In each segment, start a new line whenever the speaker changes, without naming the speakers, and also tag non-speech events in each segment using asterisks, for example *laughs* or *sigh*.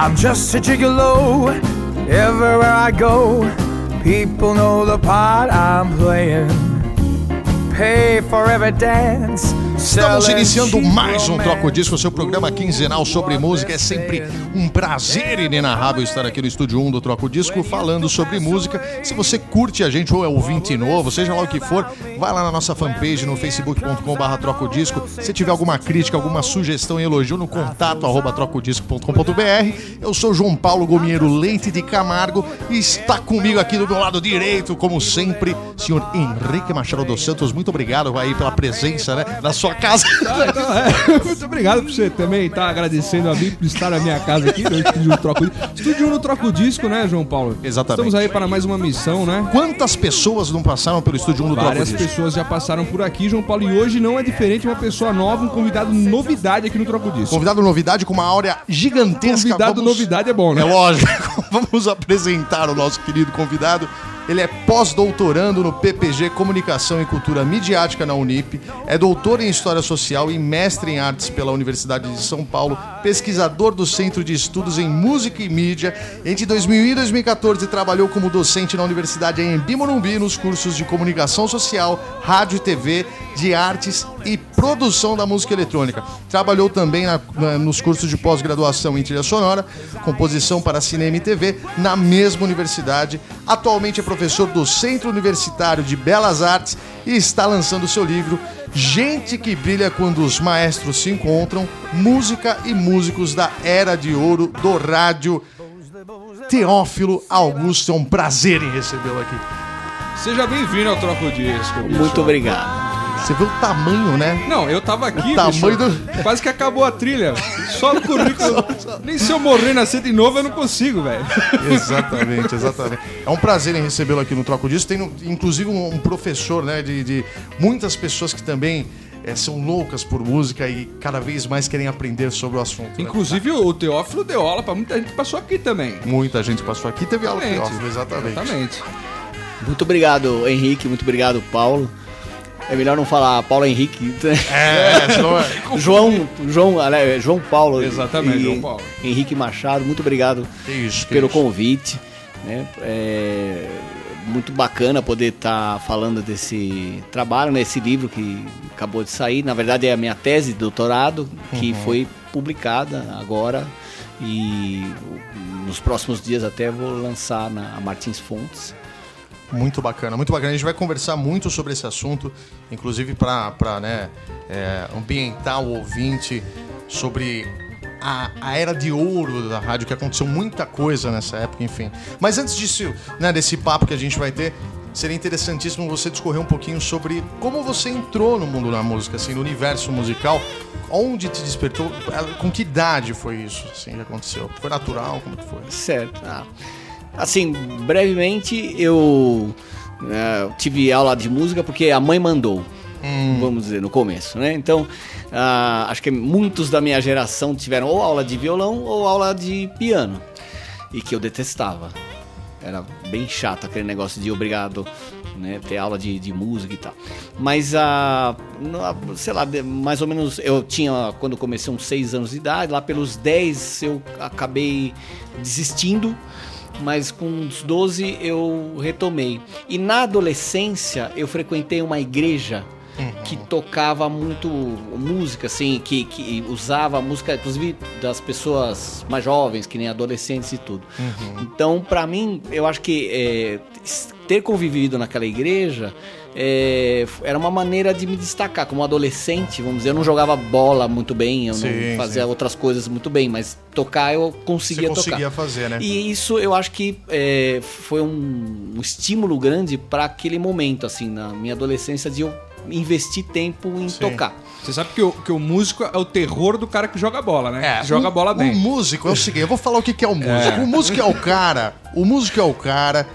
I'm just a gigolo everywhere I go. People know the part I'm playing. Pay for every dance.
Estamos iniciando mais um. Troco Disco, seu programa quinzenal sobre música. É sempre um prazer inenarrável estar aqui no estúdio 1 do Troco Disco falando sobre música. Se você curte a gente ou é ouvinte novo, seja lá o que for, vai lá na nossa fanpage no facebook.com.br trocodisco. Se tiver alguma crítica, alguma sugestão e elogio no contato arroba trocodisco.com.br. Eu sou João Paulo Gomieiro Leite de Camargo e está comigo aqui do meu lado direito, como sempre, senhor Henrique Machado dos Santos. Muito obrigado aí pela presença né, na sua casa. *laughs*
Então, é, muito obrigado por você também estar agradecendo a mim por estar na minha casa aqui no Estúdio 1 Troco. Estúdio 1 no Troco Disco, né, João Paulo?
Exatamente.
Estamos aí para mais uma missão, né?
Quantas pessoas não passaram pelo estúdio 1 do Troco
Várias
Disco?
pessoas já passaram por aqui, João Paulo, e hoje não é diferente, uma pessoa nova, um convidado novidade aqui no Troco Disco.
Convidado novidade com uma áurea gigantesca.
Convidado
Vamos-
novidade é bom, né?
É lógico. *laughs* Vamos apresentar o nosso querido convidado. Ele é pós-doutorando no PPG Comunicação e Cultura Midiática na Unip, é doutor em História Social e mestre em Artes pela Universidade de São Paulo, pesquisador do Centro de Estudos em Música e Mídia. Entre 2000 e 2014 trabalhou como docente na Universidade em Morumbi nos cursos de Comunicação Social, Rádio e TV, de Artes e Produção da Música Eletrônica. Trabalhou também na- na- nos cursos de pós-graduação em trilha sonora, composição para cinema e TV, na mesma universidade. Atualmente é professor do Centro Universitário de Belas Artes e está lançando seu livro Gente que Brilha Quando os Maestros se Encontram, Música e Músicos da Era de Ouro do Rádio. Teófilo Augusto, é um prazer em recebê-lo aqui.
Seja bem-vindo ao Troco Disco. bicho.
Muito obrigado.
Você vê o tamanho, né?
Não, eu tava aqui,
O tamanho
bicho, quase que acabou a trilha. Só no currículo. *laughs* Nem se eu morrer e nascer de novo, eu não consigo, velho. *laughs*
Exatamente, exatamente. É um prazer em recebê-lo aqui no Troco Disso. Tem, inclusive, um, um professor, né, de, de muitas pessoas que também eh, são loucas por música e cada vez mais querem aprender sobre o assunto. né?
Inclusive, o Teófilo deu aula pra muita gente que passou aqui também.
Muita gente passou aqui, teve aula de
Exatamente.
Teófilo, exatamente.
Exatamente.
Muito obrigado, Henrique. Muito obrigado, Paulo. É melhor não falar Paulo Henrique.
É, senão é- *laughs*
João, João, aliás, João Paulo.
Exatamente, João Paulo.
Henrique Machado, muito obrigado
isso,
pelo convite. né? É muito bacana poder estar falando desse trabalho, nesse livro que acabou de sair. Na verdade, é a minha tese de doutorado, que
Uhum.
foi publicada agora. E nos próximos dias até vou lançar na Martins Fontes.
Muito bacana, muito bacana. A gente vai conversar muito sobre esse assunto, inclusive para né, é, ambientar o ouvinte sobre a, a era de ouro da rádio, que aconteceu muita coisa nessa época, enfim. Mas antes disso, né, desse papo que a gente vai ter, seria interessantíssimo você discorrer um pouquinho sobre como você entrou no mundo da música, assim, no universo musical. Onde te despertou? Com que idade foi isso assim, que aconteceu? Foi natural? Como que foi?
Certo. Ah, Assim, brevemente eu eh, tive aula de música porque a mãe mandou, vamos dizer, no começo, né? Então, ah, acho que muitos da minha geração tiveram ou aula de violão ou aula de piano, e que eu detestava. Era bem chato aquele negócio de obrigado, né, ter aula de, de música e tal. Mas, ah, no- sei lá, mais ou menos eu tinha, quando comecei, uns 6 anos de idade, lá pelos 10 eu acabei desistindo, mas com uns 12 eu retomei. E na adolescência eu frequentei uma igreja que tocava muito música, assim, que, que usava música, inclusive das pessoas mais jovens, que nem adolescentes e tudo. Então, pra mim, eu acho que é, ter convivido naquela igreja é, era uma maneira de me destacar como adolescente, vamos dizer. Eu não jogava bola muito bem, eu
Sim,
não fazia
sim.
outras coisas muito bem, mas tocar eu conseguia
Você conseguia
tocar.
fazer, né?
E isso eu acho que é, foi um, um estímulo grande para aquele momento, assim, na minha adolescência, de eu investir tempo em
Sim.
tocar.
Você sabe que o, que o músico é o terror do cara que joga bola, né? Que joga
o,
bola bem.
O músico é o seguinte, eu vou falar o que, que é o músico. O músico é o cara, o músico é o cara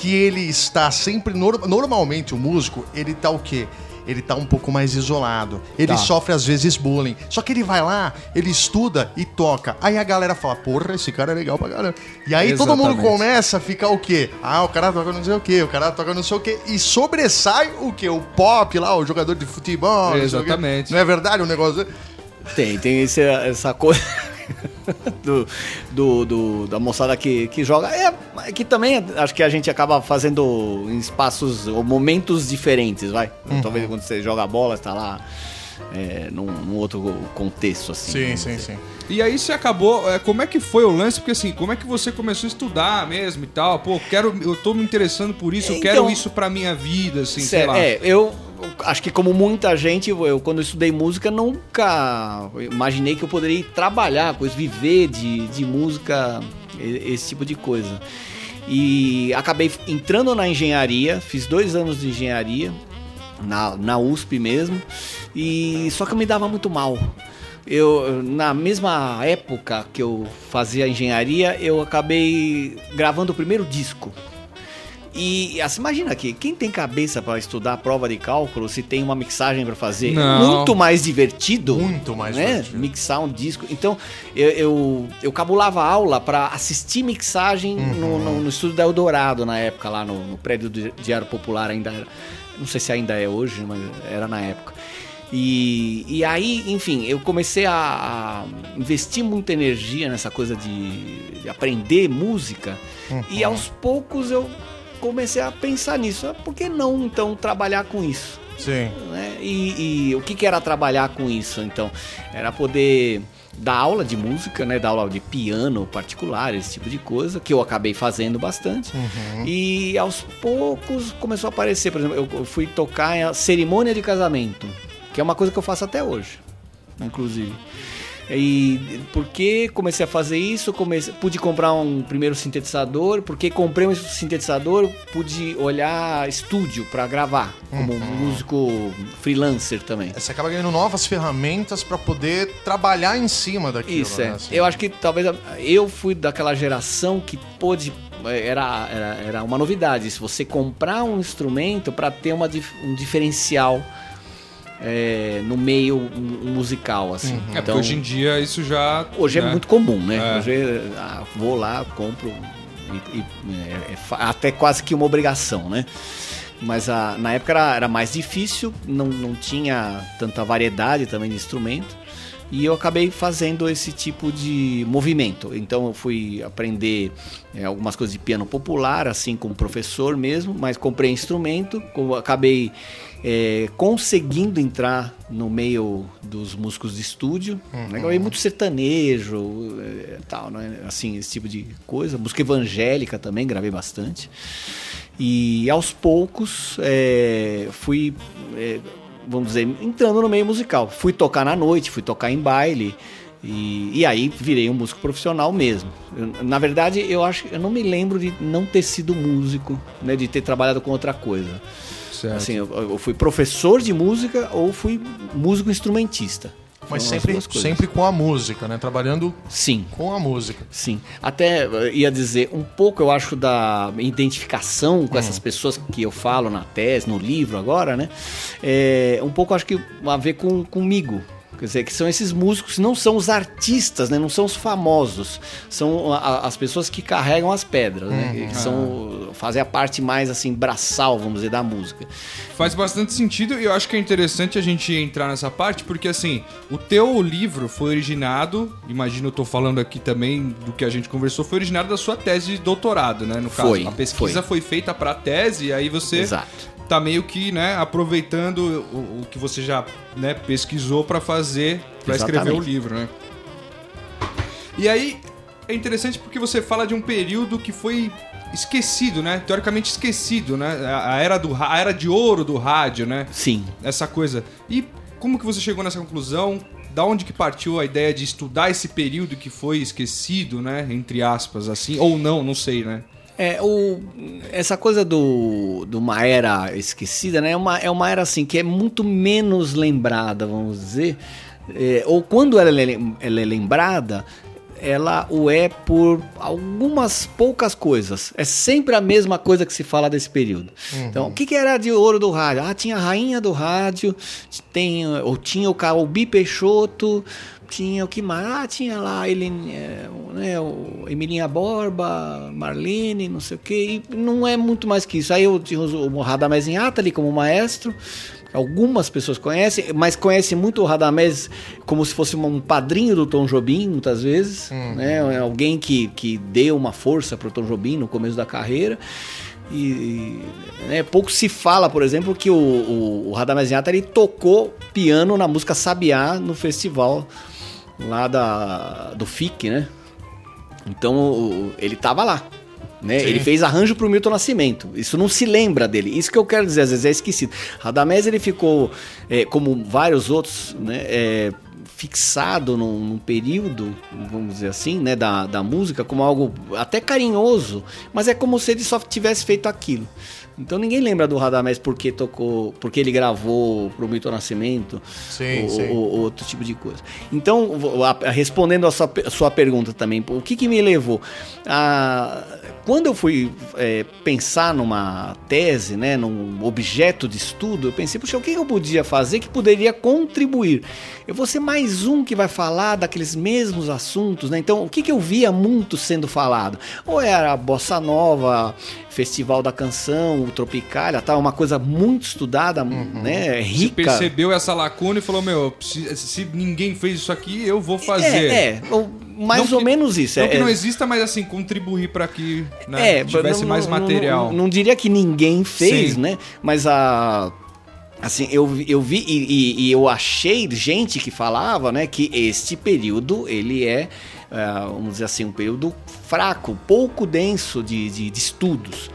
que ele está sempre nor- normalmente o músico, ele tá o quê? Ele tá um pouco mais isolado. Ele
Tá.
sofre às vezes bullying. Só que ele vai lá, ele estuda e toca. Aí a galera fala: "Porra, esse cara é legal pra caramba". E aí todo mundo
Exatamente.
começa a ficar o quê? Ah, o cara toca não sei o quê, o cara toca não sei o quê e sobressai o quê? O pop lá, o jogador de futebol, não.
Exatamente.
Não é verdade o negócio?
Tem, tem esse- essa coisa. *laughs* do, do, do- da moçada que, que joga. É, é que também acho que a gente acaba fazendo em espaços ou momentos diferentes, vai.
Uhum.
Talvez quando você joga bola, você tá lá é, num, num outro contexto, assim.
Sim, sim,
dizer.
sim.
E aí você acabou. é, como é que foi o lance? Porque assim, como é que você começou a estudar mesmo e tal? Pô, quero, eu tô me interessando por isso, eu
Então-
quero isso pra minha vida, assim, sei lá.
É, eu acho que como muita gente, eu quando eu estudei música nunca imaginei que eu poderia trabalhar isso, viver de, de música, esse tipo de coisa. E acabei entrando na engenharia, fiz dois anos de engenharia, na, na USP mesmo, e só que eu me dava muito mal. Eu, na mesma época que eu fazia engenharia, eu acabei gravando o primeiro disco. E assim, imagina aqui, quem tem cabeça para estudar prova de cálculo se tem uma mixagem para fazer?
Não.
Muito mais divertido.
Muito mais
né?
divertido.
Mixar um disco. Então, eu, eu, eu cabulava aula para assistir mixagem no, no, no estúdio da Eldorado na época, lá no, no prédio do Diário Popular, ainda era. Não sei se ainda é hoje, mas era na época. E, e aí, enfim, eu comecei a, a investir muita energia nessa coisa de, de aprender música. E aos poucos eu comecei a pensar nisso. Ah, Por que não, então, trabalhar com isso?
Sim.
né? E, e o que, que era trabalhar com isso? Então, era poder dar aula de música, né? Dar aula de piano particular, esse tipo de coisa, que eu acabei fazendo bastante. E aos poucos começou a aparecer, por exemplo, eu- fui tocar a cerimônia de casamento, que é uma coisa que eu faço até hoje, inclusive. E porque comecei a fazer isso, comecei, pude comprar um primeiro sintetizador, porque comprei um sintetizador, pude olhar estúdio para gravar, como músico freelancer também.
Você acaba ganhando novas ferramentas pra poder trabalhar em cima daquilo.
Isso, é.
né? Assim.
Eu acho que talvez eu fui daquela geração que pôde. Era, era, era uma novidade. Se você comprar um instrumento para ter uma, um diferencial é, no meio mu- musical, assim.
É, porque
Então,
hoje em dia isso já.
hoje é
né?
muito comum, né?
É.
Hoje ah, vou lá, compro. e- e, é, é até quase que uma obrigação, né? Mas ah, na época era, era mais difícil, não, não tinha tanta variedade também de instrumento. E eu acabei fazendo esse tipo de movimento. Então eu fui aprender é, algumas coisas de piano popular, assim como professor mesmo, mas comprei instrumento, acabei é, conseguindo entrar no meio dos músicos de estúdio. Né? Gravei muito sertanejo, é, tal, né? assim, esse tipo de coisa. Música evangélica também, gravei bastante. E aos poucos é, fui, é, vamos dizer, entrando no meio musical. Fui tocar na noite, fui tocar em baile. E, e aí virei um músico profissional mesmo. Eu- na verdade, eu acho eu não me lembro de não ter sido músico, né, de ter trabalhado com outra coisa.
Certo.
Assim, eu, eu fui professor de música ou fui músico instrumentista.
Mas sempre, sempre com a música, né? Trabalhando
Sim.
com a música.
Sim. Até eh, ia dizer um pouco, eu acho, da identificação com essas pessoas que eu falo na tese, no livro agora, né? É, um pouco acho que a ver com, comigo. Quer dizer, que são esses músicos, não são os artistas, né? Não são os famosos. São a- a- as pessoas que carregam as pedras, né? Que são, fazem a parte mais, assim, braçal, vamos dizer, da música.
Faz bastante sentido e eu acho que é interessante a gente entrar nessa parte, porque assim, o teu livro foi originado, imagino eu tô falando aqui também do que a gente conversou, foi originado da sua tese de doutorado, né? No caso,
Foi,
a pesquisa foi, feita pra tese e aí você
Exato.
Tá meio que, né, aproveitando o, o que você já, né, pesquisou pra fazer, pra escrever o livro, né? E aí é interessante porque você fala de um período que foi esquecido, né? Teoricamente esquecido, né? A era do a era de ouro do rádio, né?
Sim.
Essa coisa. E como que você chegou nessa conclusão? Da onde que partiu a ideia de estudar esse período que foi esquecido, né? Entre aspas, assim, ou não, não sei, né?
É, o, essa coisa do, de uma era esquecida, né? É uma, é uma era assim que é muito menos lembrada, vamos dizer. É, ou quando ela é, ela é lembrada, ela o é por algumas poucas coisas. É sempre a mesma coisa que se fala desse período. Então, o que, que era de ouro do rádio? Ah, tinha a rainha do rádio, tem, ou tinha o Calbi Peixoto, tinha o que mais? Ah, tinha lá ele, é, o- né, Emilinha Borba, Marlene, não sei o quê. E não é muito mais que isso. Aí eu tinha o Radamés Inhata ali como maestro, Algumas pessoas conhecem, mas conhecem muito o Radamés como se fosse um padrinho do Tom Jobim, muitas vezes. Né? Alguém que, que deu uma força para o Tom Jobim no começo da carreira. E né, pouco se fala, por exemplo, que o, o, o Radamés Inhata, ele tocou piano na música Sabiá no festival lá da, do FIC, né? Então o- ele tava lá. Né? Ele fez arranjo pro Milton Nascimento. Isso não se lembra dele. Isso que eu quero dizer, às vezes é esquecido. Radamés ele ficou, é, como vários outros, né, é, fixado num, num período, vamos dizer assim, né, da, da música como algo até carinhoso, mas é como se ele só tivesse feito aquilo. Então ninguém lembra do Radamés porque tocou, porque ele gravou pro Milton Nascimento
Sim,
ou,
sim.
ou- ou outro tipo de coisa. Então, respondendo a sua, a sua pergunta também, o que, que me levou? A, quando eu fui é, pensar numa tese, né, num objeto de estudo, eu pensei, puxa, o que eu podia fazer que poderia contribuir? Eu vou ser mais um que vai falar daqueles mesmos assuntos, né? Então, o que, que eu via muito sendo falado? Ou era a bossa nova, festival da canção, o tropicália, tal, uma coisa muito estudada, né,
Você
rica.
percebeu essa lacuna e falou, meu, se, se ninguém fez isso aqui, eu vou fazer.
É, é, ou mais
Não
ou
que-
menos isso.
Não
é,
que não
é-
exista, mas assim, contribuir para que né,
é,
tivesse
não-
mais material.
Não, não diria que ninguém fez,
Sim.
né? Mas a. Assim, eu, vi- eu vi e, e- e eu achei gente que falava, né, que este período ele é, vamos dizer assim, um período fraco, pouco denso de, de, de estudos.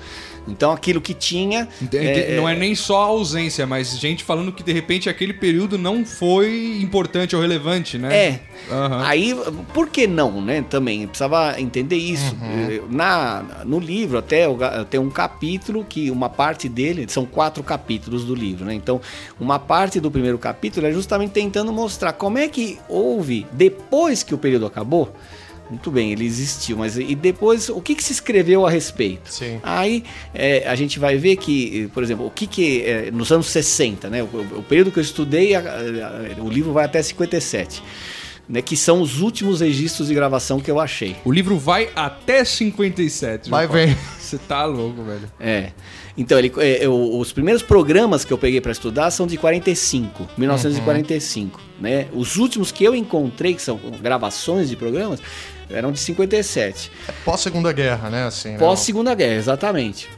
Então aquilo que tinha.
Ente- não é nem só a ausência, mas gente falando que de repente aquele período não foi importante ou relevante, né?
É.
Aham.
Aí, por que não, né? Também precisava entender isso. Eh, Na, no livro, até tem um capítulo que uma parte dele, são quatro capítulos do livro, né? Então, uma parte do primeiro capítulo é justamente tentando mostrar como é que houve, depois que o período acabou, muito bem, ele existiu, mas e depois, o que, que se escreveu a respeito?
Sim.
Aí é, a gente vai ver que, por exemplo, o que que é, nos anos 60, né, o, o período que eu estudei, a- a- o livro vai até 57, né, que são os últimos registros de gravação que eu achei.
O livro vai até 57.
Vai ver. *laughs*
Você tá louco, velho.
É. Então, ele, é, eu- os primeiros programas que eu peguei para estudar são de 45, 1945, né? Os últimos que eu encontrei, que são gravações de programas, eram de 57.
Pós Segunda Guerra, né? Assim, né?
Pós Segunda Guerra, exatamente.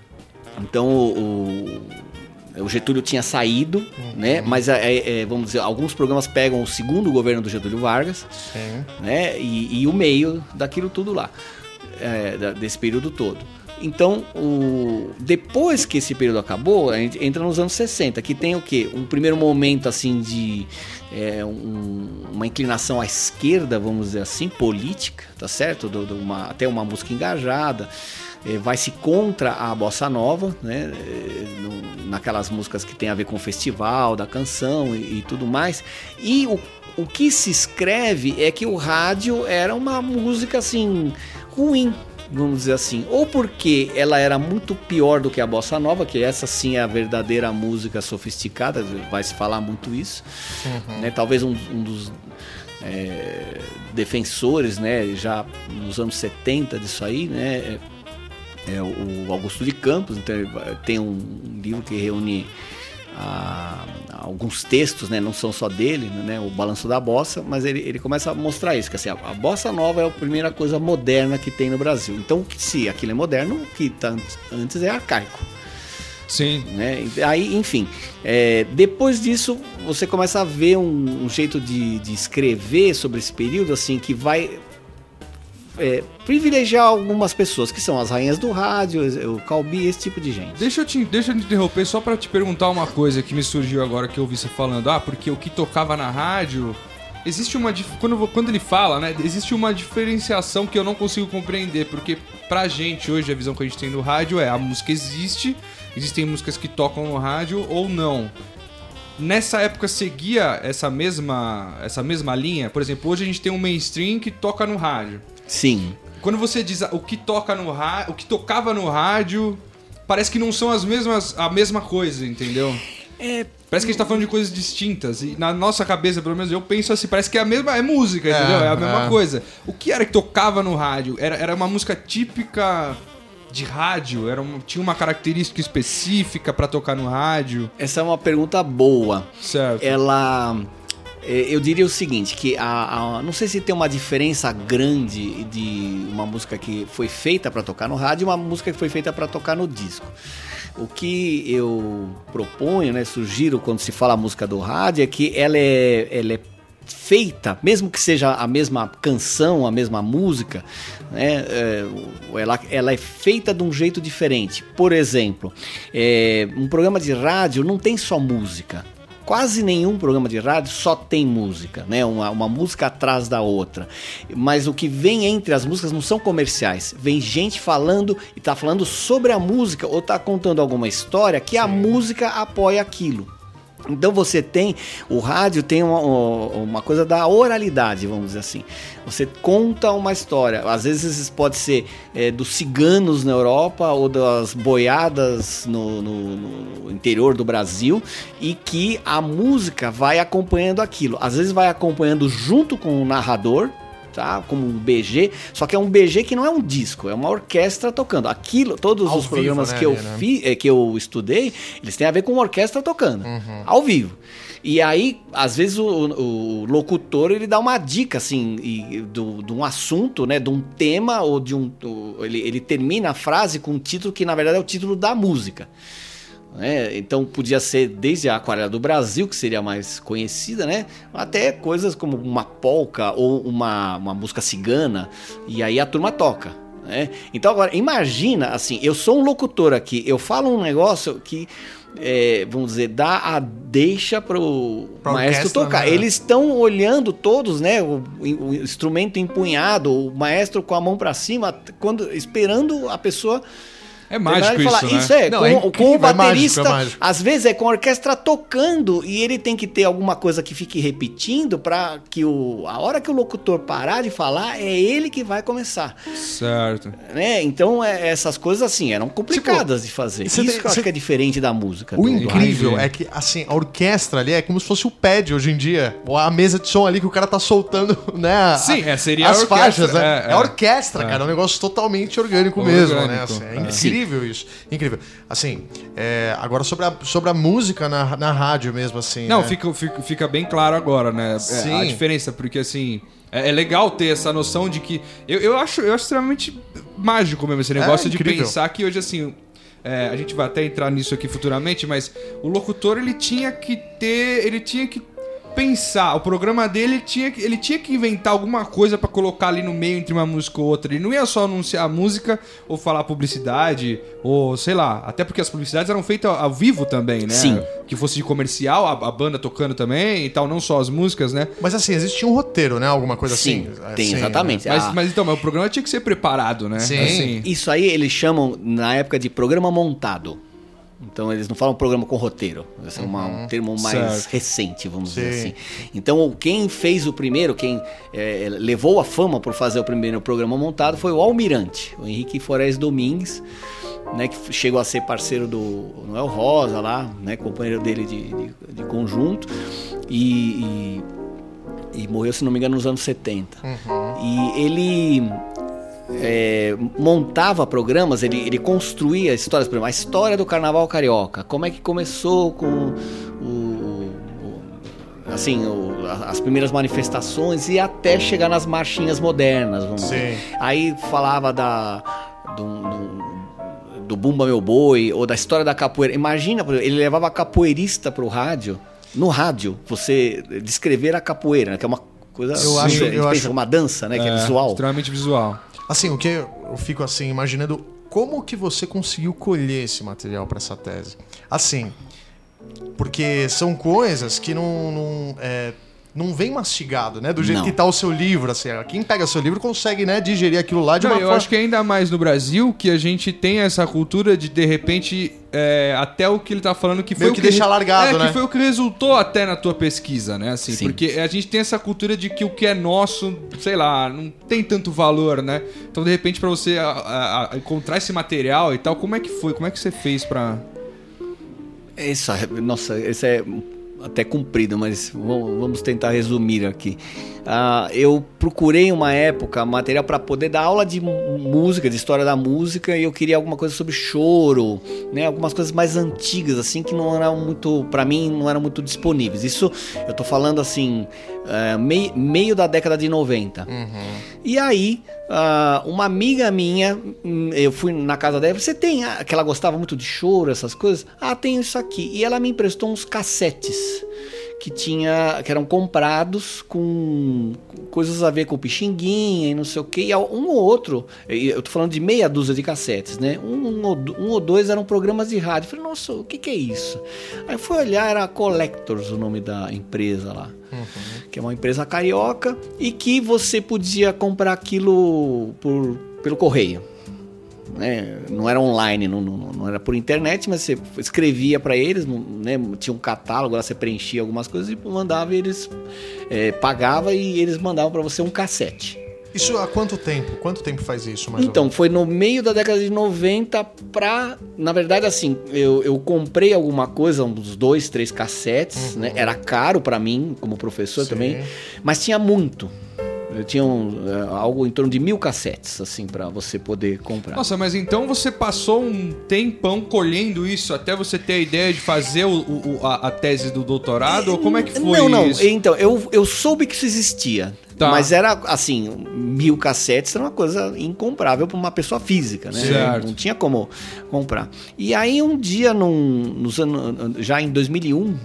Então o, o- Getúlio tinha saído, né? Mas é, é, vamos dizer, alguns programas pegam o segundo governo do Getúlio Vargas,
Sim.
né? E, e o meio daquilo tudo lá, é, desse período todo. Então, o, depois que esse período acabou, a gente entra nos anos 60, que tem o quê? Um primeiro momento assim de é, um- uma inclinação à esquerda, vamos dizer assim, política, tá certo? Do- do uma- até uma música engajada. é, vai-se contra a bossa nova, né? é, no- naquelas músicas que tem a ver com o festival, da canção e, e tudo mais. E o, o que se escreve é que o rádio era uma música assim ruim, vamos dizer assim, ou porque ela era muito pior do que a bossa nova, que essa sim é a verdadeira música sofisticada, vai se falar muito isso, né? Talvez um, um dos é, defensores, né, já nos anos 70 disso aí, né, é, é o Augusto de Campos, então vai- tem um livro que reúne ah, alguns textos, né, não são só dele, né, o Balanço da Bossa, mas ele, ele começa a mostrar isso, que assim, a, a bossa nova é a primeira coisa moderna que tem no Brasil. Então, se aquilo é moderno, o que tá antes- antes é arcaico
Sim.
né? Aí, enfim, é, depois disso você começa a ver um, um jeito de, de escrever sobre esse período assim que vai é, privilegiar algumas pessoas que são as rainhas do rádio, o Calbi, esse tipo de gente.
Deixa eu, te, deixa eu te interromper só pra te perguntar uma coisa que me surgiu agora que eu ouvi você falando. Ah, porque o que tocava na rádio. Existe uma. Quando, quando ele fala, né? Existe uma diferenciação que eu não consigo compreender. Porque pra gente hoje, a visão que a gente tem do rádio é a música existe, existem músicas que tocam no rádio ou não. Nessa época seguia essa mesma, essa mesma linha? Por exemplo, hoje a gente tem um mainstream que toca no rádio.
Sim.
Quando você diz ah, o que toca no rádio, o que tocava no rádio, parece que não são as mesmas a mesma coisa, entendeu?
É,
Parece que a gente tá falando de coisas distintas. E na nossa cabeça, pelo menos eu penso assim, parece que é a mesma. É música,
É,
entendeu? É a mesma
é.
coisa. O que era que tocava no rádio? Era, era uma música típica de rádio? Era um- tinha uma característica específica pra tocar no rádio?
Essa é uma pergunta boa.
Certo.
ela eu diria o seguinte que a, a- não sei se tem uma diferença grande de uma música que foi feita para tocar no rádio e uma música que foi feita para tocar no disco o que eu proponho né sugiro quando se fala música do rádio é que ela é, ela é feita, mesmo que seja a mesma canção, a mesma música, né, é, ela, ela é feita de um jeito diferente. Por exemplo, é, um programa de rádio não tem só música. Quase nenhum programa de rádio só tem música, né? Uma, uma música atrás da outra. Mas o que vem entre as músicas não são comerciais. Vem gente falando e tá falando sobre a música ou tá contando alguma história que a música apoia aquilo. Então você tem, o rádio tem uma, uma coisa da oralidade, vamos dizer assim. Você conta uma história. Às vezes pode ser é, dos ciganos na Europa ou das boiadas no, no- no interior do Brasil e que a música vai acompanhando aquilo. Às vezes vai acompanhando junto com o narrador, tá? Como um BG, só que é um BG que não é um disco, é uma orquestra tocando. Aquilo, todos
Ao
os
vivo,
programas
né,
que eu
né?
fi- é, que eu estudei, eles têm a ver com uma orquestra tocando,
Uhum.
ao vivo. E aí, às vezes, o, o locutor ele dá uma dica, assim, e- do- de um assunto, né? De um tema, ou de um. o- ele, ele termina a frase com um título que, na verdade, é o título da música. Né? Então podia ser desde a Aquarela do Brasil, que seria a mais conhecida, né? Até coisas como uma polca ou uma, uma música cigana, e aí a turma toca. Né? Então agora, imagina assim, eu sou um locutor aqui, eu falo um negócio que. é, vamos dizer, dá a deixa pro
Pra
maestro tocar.
né?
Eles estão olhando todos, né? O, o instrumento empunhado, o maestro com a mão pra cima, quando esperando a pessoa
É mágico
de
isso,
falar,
né?
Isso é,
Não,
com,
é
com
incrível,
o
é mágico,
baterista,
é mágico.
às vezes é com a orquestra tocando e ele tem que ter alguma coisa que fique repetindo pra que o, a hora que o locutor parar de falar, é ele que vai começar.
Certo.
Né? Então, é- essas coisas assim eram complicadas de fazer. Isso
você
que
tem-
eu acho que é diferente da música.
O incrível
rádio.
é que, assim, a orquestra ali é como se fosse o pad hoje em dia. Ou a mesa de som ali que o cara tá soltando, *laughs* né? a-
Sim, é, seria
as
a orquestra,
faixas, né?
é,
É,
é.
a orquestra,
É.
cara. É um negócio totalmente orgânico mesmo, né?
Orgânico,
Assim, é
é.
Incrível isso. Incrível. Assim, é, agora sobre a, sobre a música na, na rádio mesmo, assim.
Não,
né?
fica, fica, fica bem claro agora, né? É,
Sim.
a diferença, porque assim. É, é legal ter essa noção de que. Eu, eu, acho, eu acho extremamente mágico mesmo esse negócio de pensar que hoje, assim. é, a gente vai até entrar nisso aqui futuramente, mas o locutor ele tinha que ter. Ele tinha que pensar. O programa dele ele tinha, que- ele tinha que inventar alguma coisa pra colocar ali no meio entre uma música ou outra. Ele não ia só anunciar a música ou falar publicidade, ou sei lá. Até porque as publicidades eram feitas ao vivo também, né?
Sim.
Que fosse de comercial, a, a banda tocando também e tal, não só as músicas, né?
Mas assim, existia um roteiro, né? Alguma coisa
Sim,
assim.
tem,
Assim,
exatamente.
Mas,
Ah,
mas então, mas o programa tinha que ser preparado, né?
Sim.
Assim,
Isso aí eles chamam, na época, de programa montado. Então eles não falam programa com roteiro. Esse é uma- um termo mais
Certo.
recente, vamos dizer
Sim.
assim. Então quem fez o primeiro, quem eh, levou a fama por fazer o primeiro programa montado foi o Almirante, o Henrique Forés Domingues, né, que chegou a ser parceiro do Noel Rosa lá, né, companheiro dele de, de- de conjunto. E, e- e morreu, se não me engano, nos anos 70. E ele é, montava programas, ele, ele construía histórias, por exemplo, a história do Carnaval Carioca, como é que começou com o, o- assim, o- as primeiras manifestações e até chegar nas marchinhas modernas. Aí falava da do, do, do Bumba Meu Boi ou da história da capoeira. Imagina, ele levava capoeirista pro rádio, no rádio, você descrever a capoeira, né, que é uma coisa,
Eu
a
acho-
gente
eu
pensa
acho-
uma dança, né, que é visual.
Extremamente visual.
Assim, o que eu fico assim imaginando como que você conseguiu colher esse material para essa tese? Assim, porque são coisas que não não, é, não vem mastigado, né? Do jeito
Não.
que tá o seu livro, assim. Quem pega seu livro consegue, né, digerir aquilo lá de
Não,
uma
eu
forma.
acho que ainda mais no Brasil que a gente tem essa cultura de de repente é, até o que ele tá falando que foi
Meio
o
que deixa largado,
é,
né?
que foi o que resultou até na tua pesquisa, né? Assim,
Sim.
porque a gente tem essa cultura de que o que é nosso, sei lá, não tem tanto valor, né? Então de repente pra você a- a- a encontrar esse material e tal, como é que foi? Como é que você fez pra
Isso, é- nossa, esse é até comprido, mas vamos tentar resumir aqui. Uh, eu procurei uma época material para poder dar aula de música, de história da música, e eu queria alguma coisa sobre choro, né? Algumas coisas mais antigas assim que não eram muito, para mim, não eram muito disponíveis. Isso eu tô falando assim, uh, mei, meio da década de 90. Uhum. E aí, uh, uma amiga minha, hum, eu fui na casa dela, você tem que ela gostava muito de choro, essas coisas? Ah, tenho isso aqui. E ela me emprestou uns cassetes que tinha que eram comprados com coisas a ver com pixinguinha e não sei o que. E um ou outro, eu tô falando de meia dúzia de cassetes, né? Um, um, ou, um ou dois eram programas de rádio. Eu falei, nossa, o que, que é isso? Aí fui olhar, era Collectors o nome da empresa lá. Uhum. Que é uma empresa carioca e que você podia comprar aquilo por, pelo correio né? Não era online, não, não, não, era por internet, mas você escrevia para eles, né? Tinha um catálogo, lá você preenchia algumas coisas e mandava, eles é, pagava e eles mandavam para você um cassete.
Isso há quanto tempo? Quanto tempo faz isso?
então, foi no meio da década de 90 pra. Na verdade, assim, eu, eu comprei alguma coisa, uns dois, três cassetes, uhum. né? Era caro para mim, como professor Sim. também, mas tinha muito tinha um, é, algo em torno de mil cassetes, assim, para você poder comprar.
Nossa, mas então você passou um tempão colhendo isso até você ter a ideia de fazer o, o, a, a, tese do doutorado? ou como é que foi
não, não.
isso?
Então, eu, eu soube que isso existia. Tá. Mas era assim, mil cassetes era uma coisa incomprável para uma pessoa física, né? Certo. Não tinha como comprar. E aí um dia, num, nos anos, já em 2001,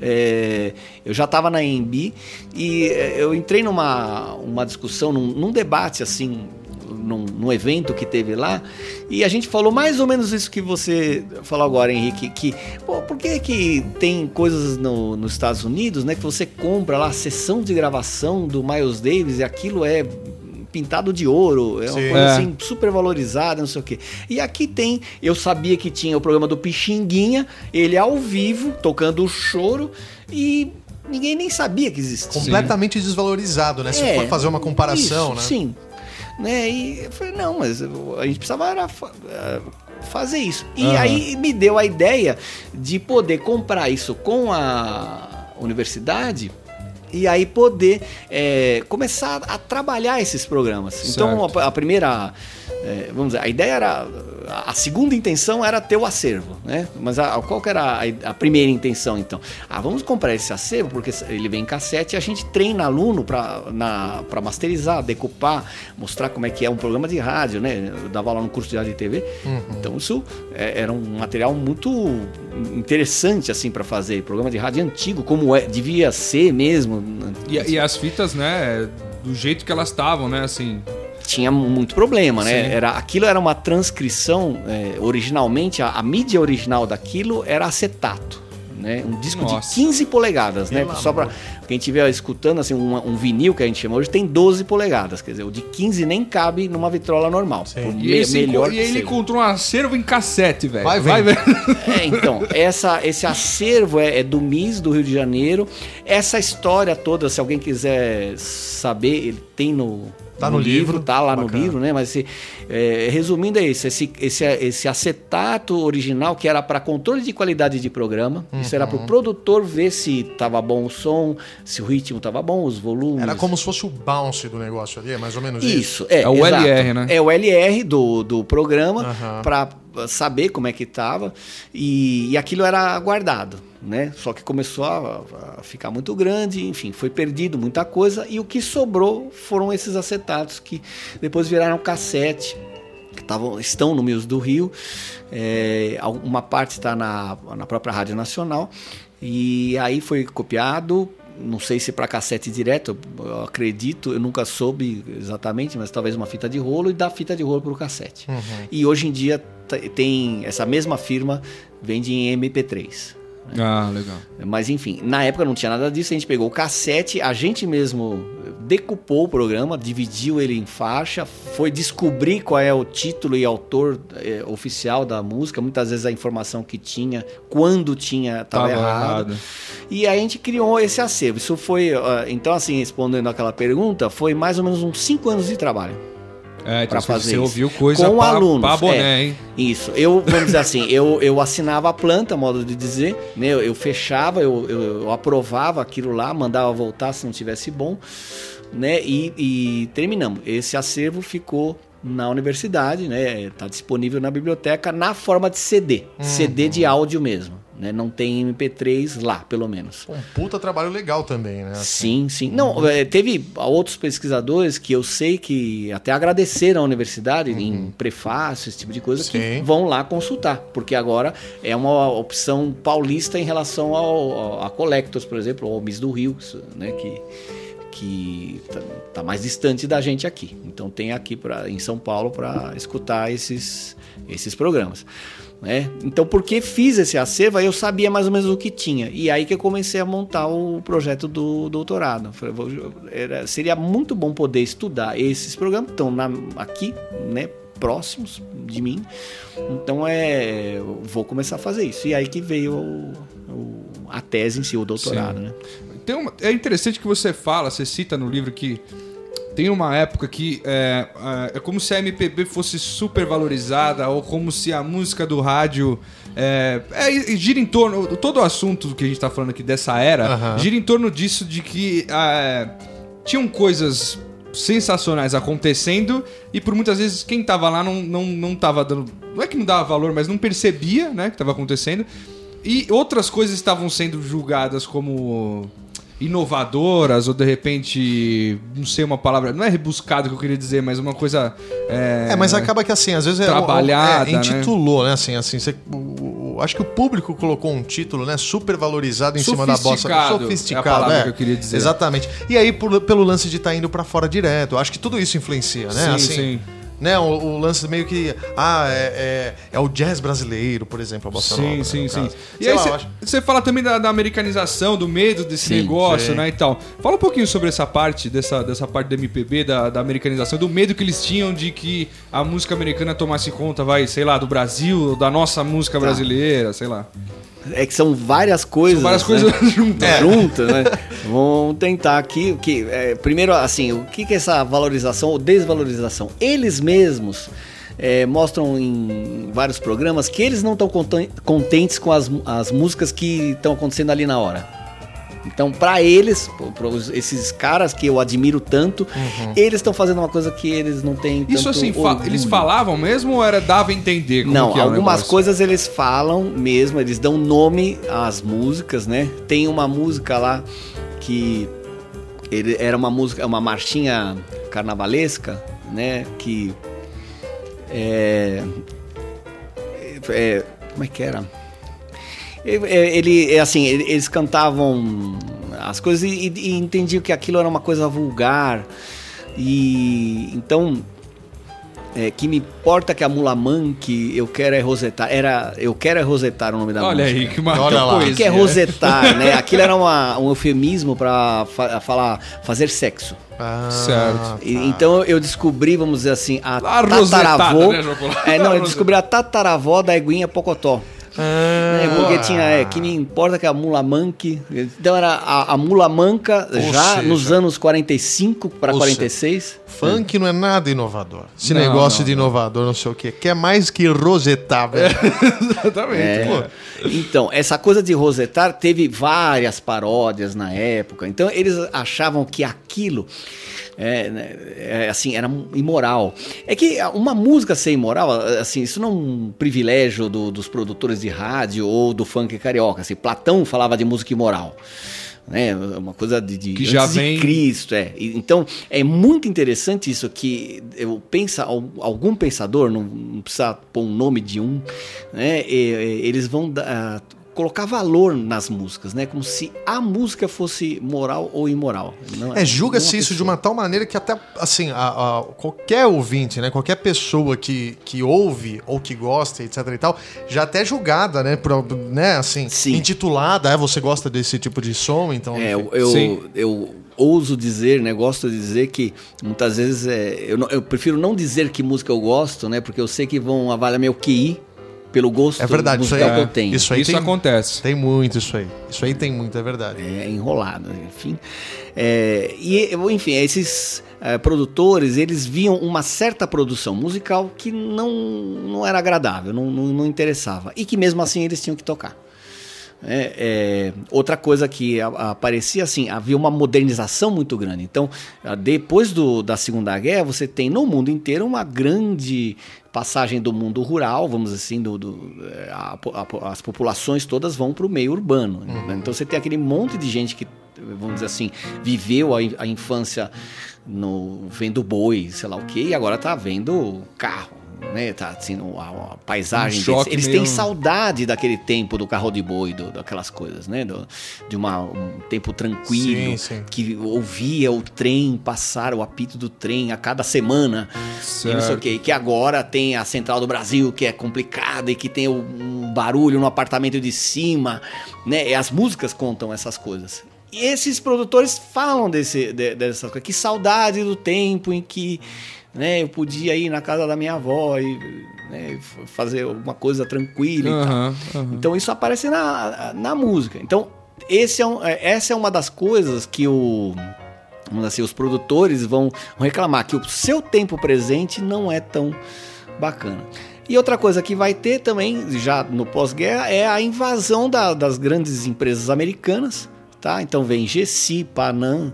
é, eu já estava na EMB e é, eu entrei numa uma discussão, num, num debate assim, num, num, evento que teve lá, e a gente falou mais ou menos isso que você falou agora, Henrique, que pô, por que, que tem coisas no, nos Estados Unidos, né, que você compra lá a sessão de gravação do Miles Davis e aquilo é pintado de ouro, é uma Sim. coisa é. assim super valorizada, não sei o quê. E aqui tem, eu sabia que tinha o programa do Pixinguinha, ele ao vivo, tocando o choro e ninguém nem sabia que existia.
Completamente sim. desvalorizado, né? Se é, for fazer uma comparação,
isso,
né?
Sim. Né? E eu falei, não, mas a gente precisava era é, fazer isso. E uhum. aí me deu a ideia de poder comprar isso com a universidade e aí poder é, começar a trabalhar esses programas. Certo. Então a, a primeira, é, vamos dizer, a ideia era a segunda intenção era ter o acervo, né? Mas a, qual que era a, a, primeira intenção, então? Ah, vamos comprar esse acervo, porque ele vem em cassete e a gente treina aluno para masterizar, decupar, mostrar como é que é um programa de rádio, né? Eu dava lá no curso de rádio e TV. Uhum. Então isso é, era um material muito interessante, assim, para fazer. Programa de rádio antigo, como é, devia ser mesmo.
E, e as fitas, né? Do jeito que elas estavam, né? Assim,
tinha muito problema, né? Era, aquilo era uma transcrição, é, originalmente, a, a, mídia original daquilo era acetato. Né? Um disco Nossa. de 15 polegadas, né? Só para quem estiver escutando, assim, um, um, vinil que a gente chama hoje tem 12 polegadas. Quer dizer, o de 15 nem cabe numa vitrola normal.
E, esse, melhor e ele encontrou um acervo em cassete, velho. Vai, vai, velho.
É, então, essa, esse acervo é, é, do MIS, do Rio de Janeiro. Essa história toda, se alguém quiser saber, ele tem no,
Tá no, no livro, livro,
tá lá Bacana. no livro, né? Mas esse, é, resumindo é isso, esse, esse, esse acetato original que era para controle de qualidade de programa, uhum. isso era para o produtor ver se tava bom o som, se o ritmo tava bom, os volumes.
Era como se fosse o bounce do negócio ali, é mais ou menos
isso. Isso, é. É o exato. LR, né? É o LR do, do programa uhum. para saber como é que tava e, e aquilo era guardado né? Só que começou a, a, ficar muito grande, enfim, foi perdido muita coisa e o que sobrou foram esses acetatos que depois viraram cassete, que tavam, estão no Mills do Rio. É, uma parte está na, na própria Rádio Nacional e aí foi copiado. Não sei se para cassete direto, eu acredito, eu nunca soube exatamente, mas talvez uma fita de rolo e da fita de rolo para o cassete. Uhum. E hoje em dia tem essa mesma firma vende em MP3.
Né? Ah, legal.
Mas enfim, na época não tinha nada disso, a gente pegou o cassete, a gente mesmo decupou o programa, dividiu ele em faixa, foi descobrir qual é o título e autor é, oficial da música, muitas vezes a informação que tinha, quando tinha, estava errado. errado. E aí a gente criou esse acervo. Isso foi, então assim, respondendo aquela pergunta, foi mais ou menos uns cinco anos de trabalho.
É, então
para fazer
você
isso.
ouviu coisa
com
pra-
alunos.
pra boné,
é.
hein?
Isso. Eu, vamos dizer assim, eu, eu assinava a planta, modo de dizer, né? Eu, eu fechava, eu, eu, eu aprovava aquilo lá, mandava voltar se não tivesse bom, né? E, e terminamos. Esse acervo ficou na universidade, né? Tá disponível na biblioteca na forma de CD, CD de áudio mesmo, né? Não tem MP3 lá, pelo menos.
Um puta trabalho legal também, né?
Sim, sim. Não, é, teve outros pesquisadores que eu sei que até agradeceram à universidade em prefácio, esse tipo de coisa, que
Sim.
vão lá consultar, porque agora é uma opção paulista em relação ao, ao- a Collectors, por exemplo, ou ao Miss do Rio, né, que que tá, tá mais distante da gente aqui. Então tem aqui pra, em São Paulo para escutar esses, esses programas. Né? Então, porque fiz esse acervo, eu sabia mais ou menos o que tinha. E aí que eu comecei a montar o projeto do doutorado. Falei, vou- era- seria muito bom poder estudar esses programas que estão na- aqui, né, próximos de mim. Então, é, vou começar a fazer isso. E aí que veio o- o- a tese em si, o doutorado.
Sim.
Né?
Uma- é interessante que você fala, você cita no livro que tem uma época que é, é, é como se a MPB fosse super valorizada ou como se a música do rádio é, é, gira em torno todo o assunto que a gente tá falando aqui dessa era
Aham.
gira em torno disso de que é, tinham coisas sensacionais acontecendo e por muitas vezes quem tava lá não, não, não tava dando não é que não dava valor mas não percebia né que tava acontecendo e outras coisas estavam sendo julgadas como inovadoras ou de repente não sei uma palavra não é rebuscado que eu queria dizer mas uma coisa é,
É, mas acaba que assim, às vezes é,
Trabalhada,
é,
né?
intitulou, né? Assim, assim, você- o- o- acho que o público colocou um título, né? Super valorizado em cima da bossa.
Sofisticado, é palavra que eu queria dizer.
Exatamente. E aí, por- pelo lance de estar indo pra fora direto, acho que tudo isso influencia, né?
Sim,
assim,
sim.
Né, o, o lance meio que. Ah, é, é, é o jazz brasileiro, por exemplo, a bossa
Sim,
nova. né,
sim, sim.
caso.
E aí
acho-
você fala também da, da americanização, do medo desse
Sim,
negócio,
sim.
né, e tal. Fala um pouquinho sobre essa parte, dessa, dessa parte do MPB, da, da americanização, do medo que eles tinham de que a música americana tomasse conta, vai, sei lá, do Brasil, da nossa música
Tá.
brasileira, sei lá.
É que são várias coisas.
Várias
né?
coisas *laughs* juntas.
juntas, né? *laughs* Vamos tentar aqui. Que, é, primeiro, assim, o que, que é essa valorização ou desvalorização? Eles mesmos é, mostram em vários programas que eles não estão contentes com as, as músicas que estão acontecendo ali na hora. Então, pra eles, para esses caras que eu admiro tanto, eles estão fazendo uma coisa que eles não têm
Isso assim, fa- eles falavam mesmo ou era dava a entender como
Não,
que é
algumas coisas eles falam mesmo, eles dão nome às músicas, né? Tem uma música lá que ele era uma música, uma marchinha carnavalesca, né? Que é, é- como é que era? Ele, ele- é assim, ele- eles cantavam as coisas e, e entendiam que aquilo era uma coisa vulgar e então é, que me importa que a Mulaman que eu quero é rosetar. Era Eu quero é rosetar o nome da
Olha
música.
aí, que uma
Olha lá.
O que, é rosetar, né? Aquilo era uma- um eufemismo para falar fazer sexo.
Ah,
Certo.
E- então eu descobri, vamos dizer assim, a
A
tataravó.
né,
é, não, eu descobri a tataravó da Eguinha Pocotó.
Ah,
É, porque tinha, é, que me importa que a mula manque. Então era a, a mula manca já
seja,
nos anos 45 para
ou
46.
Funk não é nada inovador. Esse
Não,
negócio
não,
de inovador, não sei o quê. Quer mais que rosetar, velho. *laughs*
Exatamente.
É.
pô.
Então, essa coisa de rosetar teve várias paródias na época. Então, eles achavam que aquilo é, né, é, assim, era imoral. É que uma música ser imoral, assim, isso não é um privilégio do- dos produtores de rádio ou do funk carioca. Assim, Platão falava de música imoral. Né, uma coisa de, de
Que já
antes de
vem-
Cristo, é. Então, é muito interessante isso que eu pensa, al- algum pensador, não, não precisa pôr um nome de um, né? e- eles vão dar- colocar valor nas músicas, né? Como se a música fosse moral ou imoral. Não
É, julga-se isso de uma tal maneira que até, assim, a- a- qualquer ouvinte, né? Qualquer pessoa que, que ouve ou que gosta, etc e tal, já até julgada, né? Por, né, assim,
Sim.
intitulada, é, você gosta desse tipo de som, então...
É, eu, eu, eu ouso dizer, né? Gosto de dizer que muitas vezes é, eu, não- eu prefiro não dizer que música eu gosto, né? Porque eu sei que vão avaliar meu QI, pelo gosto
É verdade, isso aí,
musical que eu tenho.
isso aí
Isso
tem,
acontece.
tem muito isso aí. Isso aí tem muito, é verdade.
é, enrolado, enfim. É, e, enfim, esses é, produtores, eles viam uma certa produção musical que não, não era agradável, não, não, não interessava. E que mesmo assim eles tinham que tocar. É, é, outra coisa que a- aparecia assim, havia uma modernização muito grande. Então, depois do- da Segunda Guerra, você tem no mundo inteiro uma grande passagem do mundo rural, vamos dizer assim, do, do- é, a a as populações todas vão para o meio urbano. né? Então, você tem aquele monte de gente que, vamos dizer assim, viveu a, a infância no vendo boi, sei lá o quê, e agora tá vendo carro. Né, tá assim, a, paisagem
Um
deles. eles têm saudade daquele tempo do carro de boi, do, daquelas coisas, né? Do- de uma, um tempo tranquilo,
Sim, sim.
que ouvia o trem passar, o apito do trem a cada semana, e não sei o
Certo.
quê. Que agora tem a Central do Brasil, que é complicada, e que tem um barulho no apartamento de cima, né? E as músicas contam essas coisas. E esses produtores falam desse, de- dessas coisas. Que saudade do tempo em que né, eu podia ir na casa da minha avó e né, fazer alguma coisa tranquila e tal.
Aham.
Então isso aparece na, na música. Então esse é um- é- essa é uma das coisas que o, vamos assim, os produtores vão, vão reclamar, que o seu tempo presente não é tão bacana. E outra coisa que vai ter também, já no pós-guerra, é a invasão da- das grandes empresas americanas. Tá? Então vem Gessi, Panam,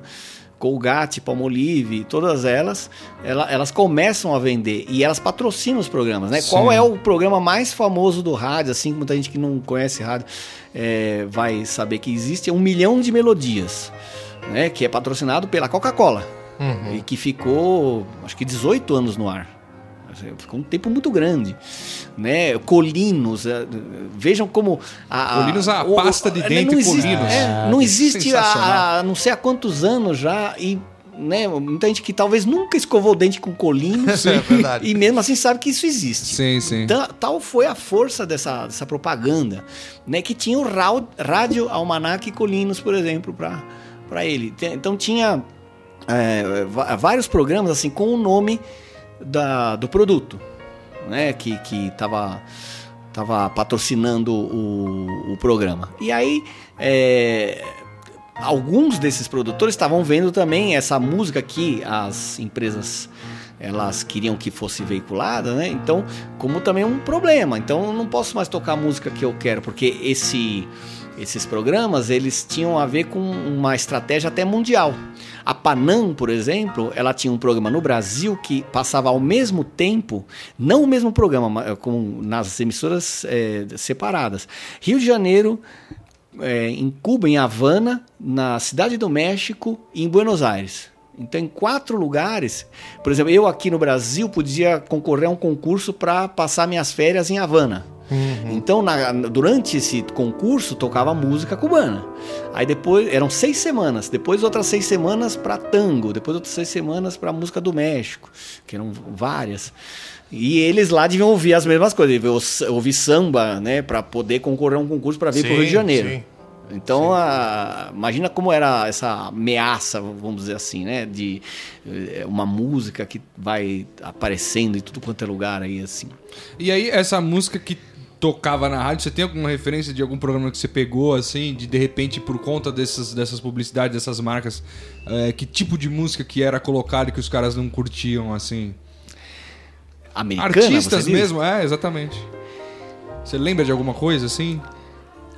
Colgate, Palmolive, todas elas, ela- elas começam a vender e elas patrocinam os programas, né?
Sim.
Qual é o programa mais famoso do rádio, assim, muita gente que não conhece rádio é, vai saber que existe, é um milhão de melodias, né? Que é patrocinado pela Coca-Cola e que ficou, acho que 18 anos no ar. Ficou um tempo muito grande, né? Colinos, é, vejam como a,
Colinos, a pasta de dente
não existe,
Colinos.
é, não existe
Sensacional.
há, há não sei há quantos anos já e né, muita gente que talvez nunca escovou o dente com colinos
É verdade.
e mesmo assim sabe que isso existe.
Sim, sim.
Ta- tal foi a força dessa, dessa propaganda, né? Que tinha o rádio almanac Colinos, por exemplo, para ele. Então tinha é, vários programas assim com o nome da, do produto, né? Que que tava tava patrocinando o, o programa. E aí é, alguns desses produtores estavam vendo também essa música que as empresas elas queriam que fosse veiculada, né? Então, como também um problema. Então, eu não posso mais tocar a música que eu quero, porque esse esses programas, eles tinham a ver com uma estratégia até mundial. A Panam, por exemplo, ela tinha um programa no Brasil que passava ao mesmo tempo, não o mesmo programa, mas com, nas emissoras eh, separadas. Rio de Janeiro, é, em Cuba, em Havana, na Cidade do México e em Buenos Aires. Então, em quatro lugares, por exemplo, eu aqui no Brasil podia concorrer a um concurso para passar minhas férias em Havana. Então, na- durante esse concurso, tocava música cubana. Aí depois, eram seis semanas. Depois, outras seis semanas para tango. Depois, outras seis semanas para música do México, que eram várias. E eles lá deviam ouvir as mesmas coisas, deviam ouvir- samba, né, para poder concorrer a um concurso para vir para o Rio de Janeiro.
sim.
Então, a- imagina como era essa ameaça, vamos dizer assim, né? De eh, uma música que vai aparecendo em tudo quanto é lugar aí, assim.
E aí, essa música que tocava na rádio, você tem alguma referência de algum programa que você pegou, assim, de de repente, por conta dessas, dessas publicidades, dessas marcas, é, que tipo de música que era colocado e que os caras não curtiam, assim?
Americana,
Artistas mesmo, é, exatamente. Você lembra de alguma coisa, assim?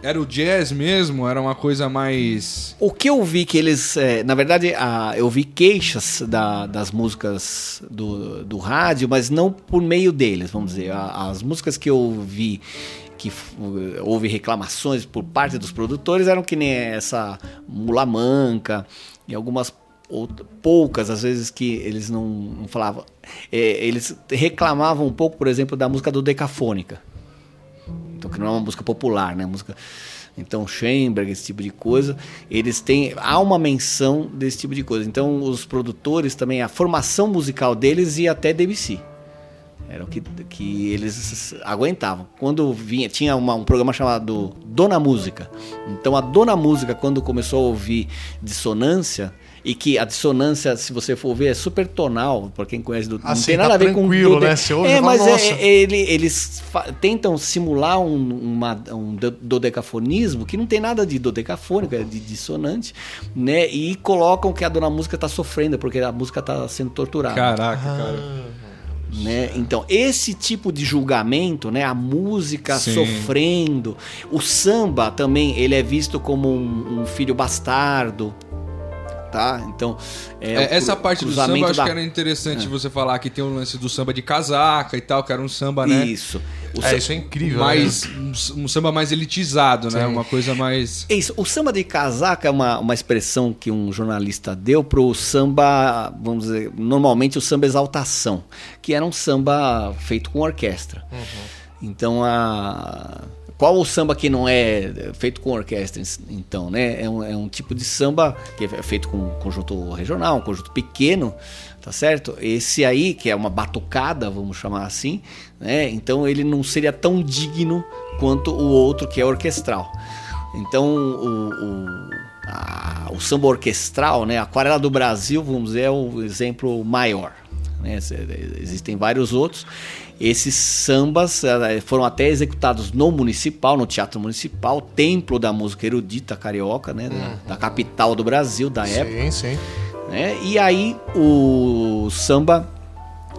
Era o jazz mesmo? Era uma coisa mais...
O que eu vi que eles. eh, na verdade, a- eu vi queixas da- das músicas do, do rádio, mas não por meio deles, vamos dizer. A- as músicas que eu vi que houve reclamações por parte dos produtores eram que nem essa Mula Manca e algumas poucas, às vezes, que eles não, não falavam. Eh, eles reclamavam um pouco, por exemplo, da música do Decafônica. Então, que não é uma música popular, né? Música. Então, Schoenberg, esse tipo de coisa, eles têm. Há uma menção desse tipo de coisa. Então, os produtores também, a formação musical deles ia até Debussy. Era o que, que eles aguentavam. Quando vinha, tinha uma- um programa chamado Dona Música. Então a Dona Música, quando começou a ouvir dissonância, e que a dissonância, se você for ver, é super tonal, para quem conhece do. não
Assim,
tem
tá
nada a ver com.
tranquilo,
dode-
né? Você ouve
é,
fala,
mas é-
"Nossa."
é- ele- eles tentam simular um, uma- um do- dodecafonismo que não tem nada de dodecafônico, é de dissonante, né? E colocam que a dona música está sofrendo, porque a música está sendo torturada
Caraca, cara.
Né? Então, esse tipo de julgamento, né? A música
Sim.
sofrendo, o samba também, ele é visto como um, um filho bastardo, tá? Então, é,
É, essa
cru-
parte do samba eu acho
da-
que era interessante você falar que tem o lance do samba de casaca e tal, que era um samba, né?
Isso. O
É,
sa-
isso é incrível.
mais,
né?
um, um samba mais elitizado, né? Uma coisa mais.
É isso. O samba de casaca é uma, uma expressão que um jornalista deu pro samba, vamos dizer, normalmente o samba exaltação, que era um samba feito com orquestra. Então, a... qual o samba que não é feito com orquestra, então, né? É um, é um tipo de samba que é feito com conjunto regional, um conjunto pequeno, tá certo? Esse aí, que é uma batucada, vamos chamar assim, né? Então ele não seria tão digno quanto o outro que é orquestral. Então, o, o, a- o samba orquestral, né? A Aquarela do Brasil, vamos dizer, é o exemplo maior. Né? Se- Existem vários outros. Esses sambas eh, foram até executados no municipal, no Teatro Municipal, templo da música erudita carioca, né? Da, da capital do Brasil da época
Sim, sim.
né? E aí o samba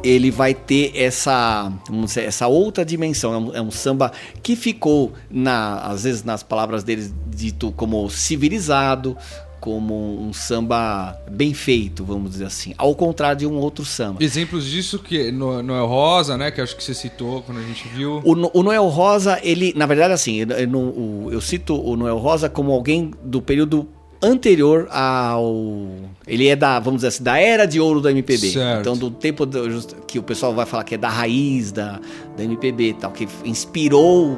ele vai ter essa, dizer, essa outra dimensão. É um, é um samba que ficou, na, às vezes, nas palavras deles, dito como civilizado, como um samba bem feito, vamos dizer assim. Ao contrário de um outro samba.
Exemplos disso que no Noel Rosa, né? Que acho que você citou quando a gente viu.
O, No- o Noel Rosa, ele, na verdade, assim, eu, eu eu cito o Noel Rosa como alguém do período anterior ao. Ele é da, vamos dizer assim, da era de ouro da MPB.
Certo.
Então, do tempo do- que o pessoal vai falar que é da raiz da, da MPB e tal, que inspirou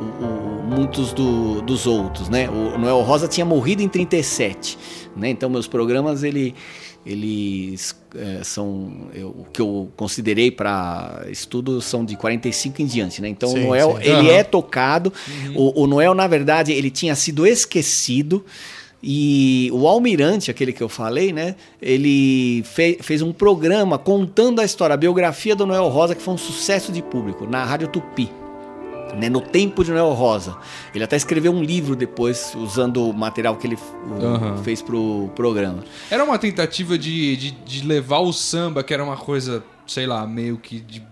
o- o- muitos do- dos outros, né? O Noel Rosa tinha morrido em 37, né? Então, meus programas, ele. Eles eh, são eu- o que eu considerei para estudo são de 45 em diante, né? Então
Sim,
o Noel
sim.
ele
Aham.
é tocado. O, o Noel na verdade ele tinha sido esquecido e o Almirante, aquele que eu falei, né? Ele fe- fez um programa contando a história, a biografia do Noel Rosa que foi um sucesso de público na Rádio Tupi. Né, no tempo de Noel Rosa. Ele até escreveu um livro depois, usando o material que ele o,
Aham.
fez pro programa.
Era uma tentativa de, de, de levar o samba, que era uma coisa, sei lá, meio que de,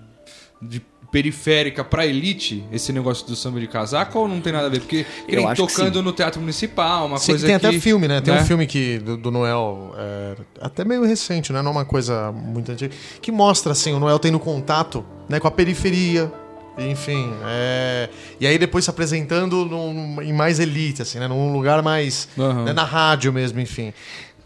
de periférica pra elite, esse negócio do samba de casaca, ou não tem nada a ver? Porque que tocando no Teatro Municipal, uma
Sim,
coisa
tem
que,
até filme, né? Tem um
né?
filme que, do, do Noel, é, até meio recente, né? Não é uma coisa muito antiga, que mostra, assim, o Noel tendo contato né, com a periferia, enfim. é, e aí depois se apresentando num- em mais elite, assim, né? Num lugar mais...
Aham.
né, na rádio mesmo, enfim.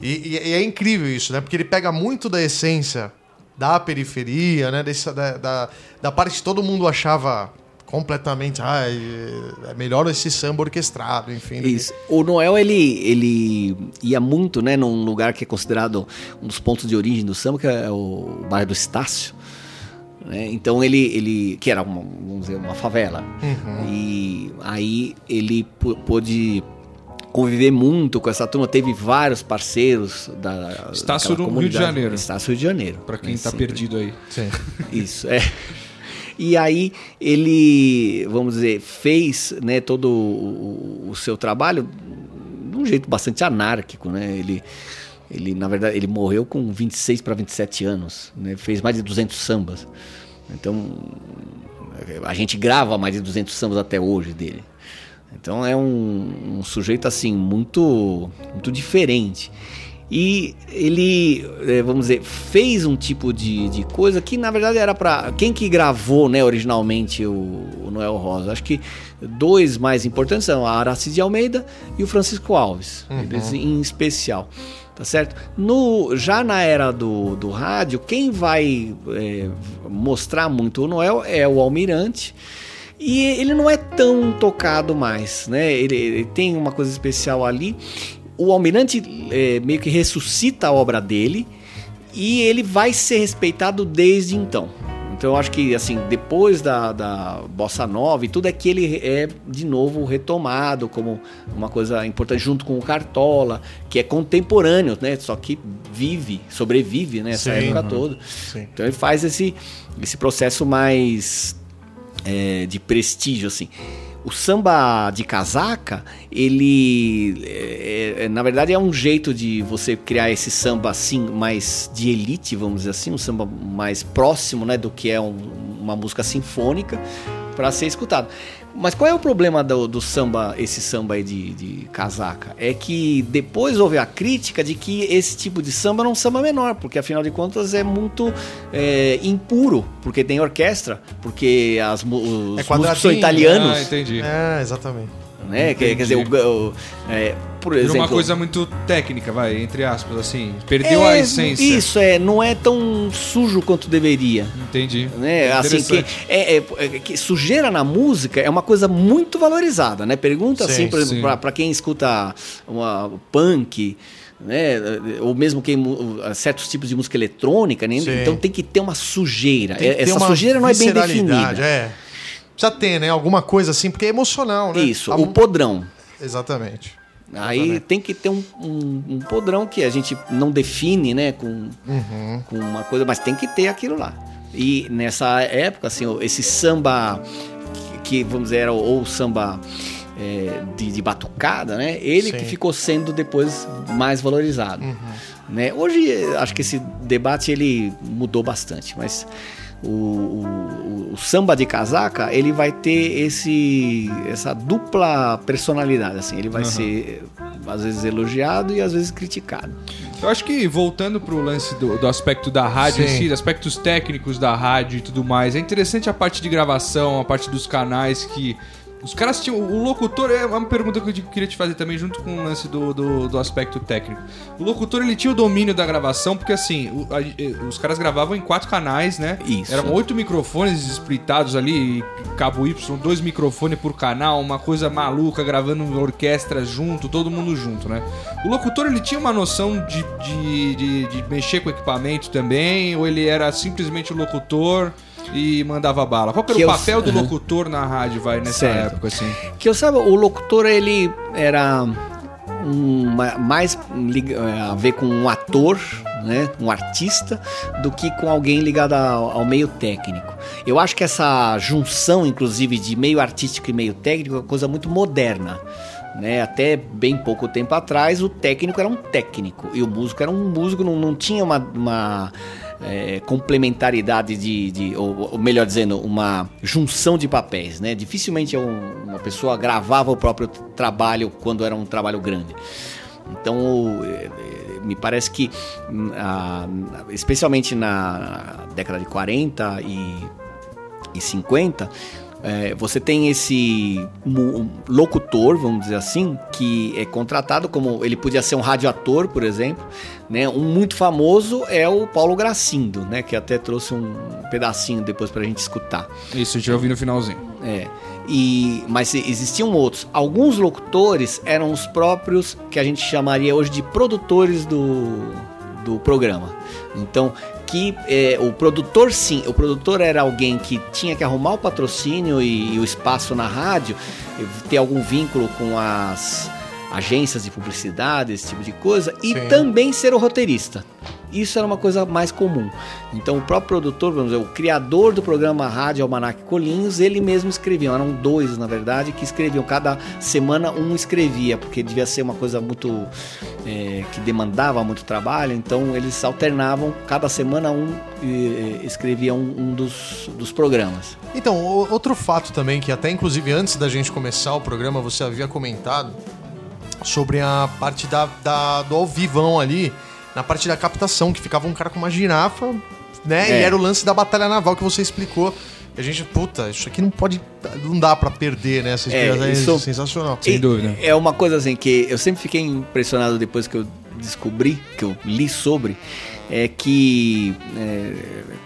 E, e- e é incrível isso, né? Porque ele pega muito da essência da periferia, né? Dessa, da, da, da parte que todo mundo achava completamente... Ah, é melhor esse samba orquestrado, enfim.
Isso. O Noel, ele, ele ia muito, né, num lugar que é considerado um dos pontos de origem do samba, que é o bairro do Estácio. Né? Então ele, ele, que era uma, vamos dizer, uma favela. E aí ele pô- pôde conviver muito com essa turma, teve vários parceiros da
Estácio no Rio de. Janeiro.
Estácio Rio de Janeiro.
Pra quem
né,
tá perdido aí.
Sim. *laughs*
Isso, é. E aí ele, vamos dizer, fez né, todo o, o seu trabalho de um jeito bastante anárquico, né? Ele, ele, na verdade, ele morreu com 26 para 27 anos, né? Fez mais de 200 sambas. Então, a gente grava mais de 200 sambas até hoje dele. Então é um, um sujeito assim muito muito diferente. E ele, eh, vamos dizer, fez um tipo de, de coisa que na verdade era para quem que gravou, né, originalmente o, o Noel Rosa. Acho que dois mais importantes são a Aracide Almeida e o Francisco Alves, eles em especial. Tá certo? No, já na era do, do rádio, quem vai eh, mostrar muito o Noel é o Almirante. E ele não é tão tocado mais, né? Ele, ele tem uma coisa especial ali. O Almirante é, meio que ressuscita a obra dele e ele vai ser respeitado desde então. Então eu acho que assim, depois da, da Bossa Nova e tudo é que ele é de novo retomado como uma coisa importante junto com o Cartola, que é contemporâneo, né? Só que vive, sobrevive nessa
Sim.
época
Uhum.
toda.
Sim.
Então ele faz esse, esse processo mais é, de prestígio, assim. O samba de casaca, ele, é, é, na verdade, é um jeito de você criar esse samba assim, mais de elite, vamos dizer assim, um samba mais próximo, né, do que é um- uma música sinfônica para ser escutado. Mas qual é o problema do, do samba, esse samba aí de, de casaca? É que depois houve a crítica de que esse tipo de samba não é um samba menor, porque afinal de contas é muito é, impuro, porque tem orquestra, porque as, os músicos são italianos,
Ah, entendi.
É, exatamente.
Né? Quer, quer dizer, o, o- é, por
Virou
exemplo...
uma coisa muito técnica, vai, entre aspas, assim. Perdeu
é,
a essência.
Isso, é, não é tão sujo quanto deveria.
Entendi.
né? Assim, que, é, é- é que sujeira na música é uma coisa muito valorizada, né? Pergunta
Sim,
assim, por exemplo, pra, pra quem escuta uma punk, né? Ou mesmo quem certos tipos de música eletrônica, né? Então tem que ter uma sujeira.
Ter
Essa
uma
sujeira não é bem definida.
É. Precisa ter, né? Alguma coisa assim, porque é emocional, né?
Isso,
A
o podrão.
Exatamente.
Aí tem que ter um, um- um podrão que a gente não define, né, com,
Uhum.
com uma coisa, mas tem que ter aquilo lá. E nessa época, assim, esse samba que, vamos dizer, era o, o samba é, de, de batucada, né? Ele
Sim.
que ficou sendo depois mais valorizado. Né? Hoje, acho que esse debate ele mudou bastante, mas o, o- o samba de casaca ele vai ter esse essa dupla personalidade assim ele vai ser às vezes elogiado e às vezes criticado
Eu acho que voltando pro lance do, do aspecto da rádio em
Sim.
si, dos aspectos técnicos da rádio e tudo mais, é interessante a parte de gravação, a parte dos canais que. Os caras tinham. O locutor. É uma pergunta que eu queria te fazer também, junto com o lance do, do, do aspecto técnico. O locutor ele tinha o domínio da gravação, porque assim, o- a- os caras gravavam em quatro canais, né?
Isso.
Eram oito microfones splitados ali, cabo Y, dois microfones por canal, uma coisa maluca, gravando orquestra junto, todo mundo junto, né? O locutor ele tinha uma noção de, de, de, de mexer com equipamento também, ou ele era simplesmente o locutor e mandava bala? Qual que era
Que
o
eu-
papel do
Aham.
locutor na rádio, vai, nessa
Certo.
época, assim?
que eu saiba o locutor ele era um, ma- mais eh, a ver com um ator né um artista do que com alguém ligado ao, ao meio técnico eu acho que essa junção inclusive de meio artístico e meio técnico é uma coisa muito moderna né? Até bem pouco tempo atrás, o técnico era um técnico e o músico era um músico, não, não tinha uma, uma, é, complementaridade de, de ou, ou melhor dizendo, uma junção de papéis. Né? Dificilmente um- uma pessoa gravava o próprio trabalho quando era um trabalho grande. Então, eh, me parece que, hum, especialmente na década de 40 e e 50, é, você tem esse locutor, vamos dizer assim, que é contratado como ele podia ser um radioator, por exemplo, né? Um muito famoso é o Paulo Gracindo, né? Que até trouxe um pedacinho depois pra gente escutar.
Isso, a gente vai ouvir no finalzinho.
É. E, mas existiam outros. Alguns locutores eram os próprios que a gente chamaria hoje de produtores do, do programa. Então, que é, o produtor sim, o produtor era alguém que tinha que arrumar o patrocínio e, e o espaço na rádio, ter algum vínculo com as agências de publicidade, esse tipo de coisa, e
Sim.
também ser o roteirista. Isso era uma coisa mais comum. Então, o próprio produtor, vamos dizer, o criador do programa Rádio Almanac Colinhos, ele mesmo escrevia. Eram dois, na verdade, que escreviam. Cada semana um escrevia, porque devia ser uma coisa muito. é, que demandava muito trabalho. Então, eles alternavam. Cada semana um eh, escrevia um, um dos, dos programas.
Então, outro fato também, que até inclusive antes da gente começar o programa você havia comentado sobre a parte da, da- do ao vivão ali, na parte da captação, que ficava um cara com uma girafa, né?
É.
E era o lance da batalha naval que você explicou. E a gente, puta, isso aqui não pode. Não dá pra perder, né? Essa
É,
experiência é,
isso-
sensacional.
Sem
E
dúvida.
É uma coisa assim que eu sempre fiquei impressionado depois que eu descobri, que eu li sobre, é que. é,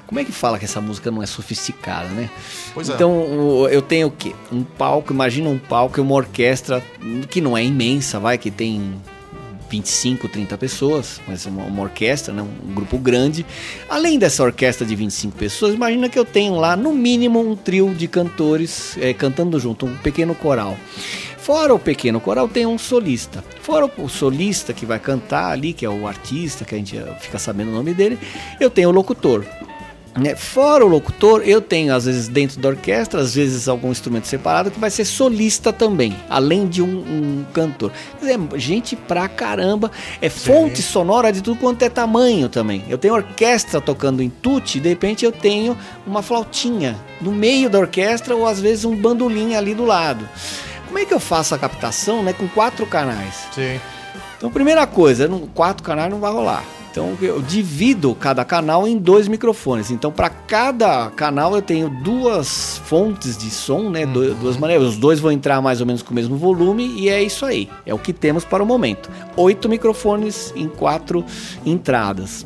como é que fala que essa música não é sofisticada, né?
Pois é.
então eu tenho o quê? Um palco, imagina um palco e uma orquestra que não é imensa, vai, que tem 25, 30 pessoas, mas uma, uma orquestra, né, um grupo grande. Além dessa orquestra de 25 pessoas, imagina que eu tenho lá no mínimo um trio de cantores é, cantando junto, um pequeno coral. Fora o pequeno coral, tem um solista. Fora o solista que vai cantar ali, que é o artista, que a gente fica sabendo o nome dele, eu tenho o locutor. Né? Fora o locutor, eu tenho, às vezes, dentro da orquestra, às vezes algum instrumento separado que vai ser solista também, além de um, um cantor. Quer dizer, gente pra caramba. É fonte sonora de tudo quanto é tamanho também. Eu tenho orquestra tocando em tutti, de repente eu tenho uma flautinha no meio da orquestra ou às vezes um bandolim ali do lado. Como é que eu faço a captação né, com quatro canais?
Sim.
Então, primeira coisa, quatro canais não vai rolar. Então, eu divido cada canal em dois microfones. Então, para cada canal, eu tenho duas fontes de som, né? du- Duas maneiras. Os dois vão entrar mais ou menos com o mesmo volume e é isso aí. É o que temos para o momento. Oito microfones em quatro entradas.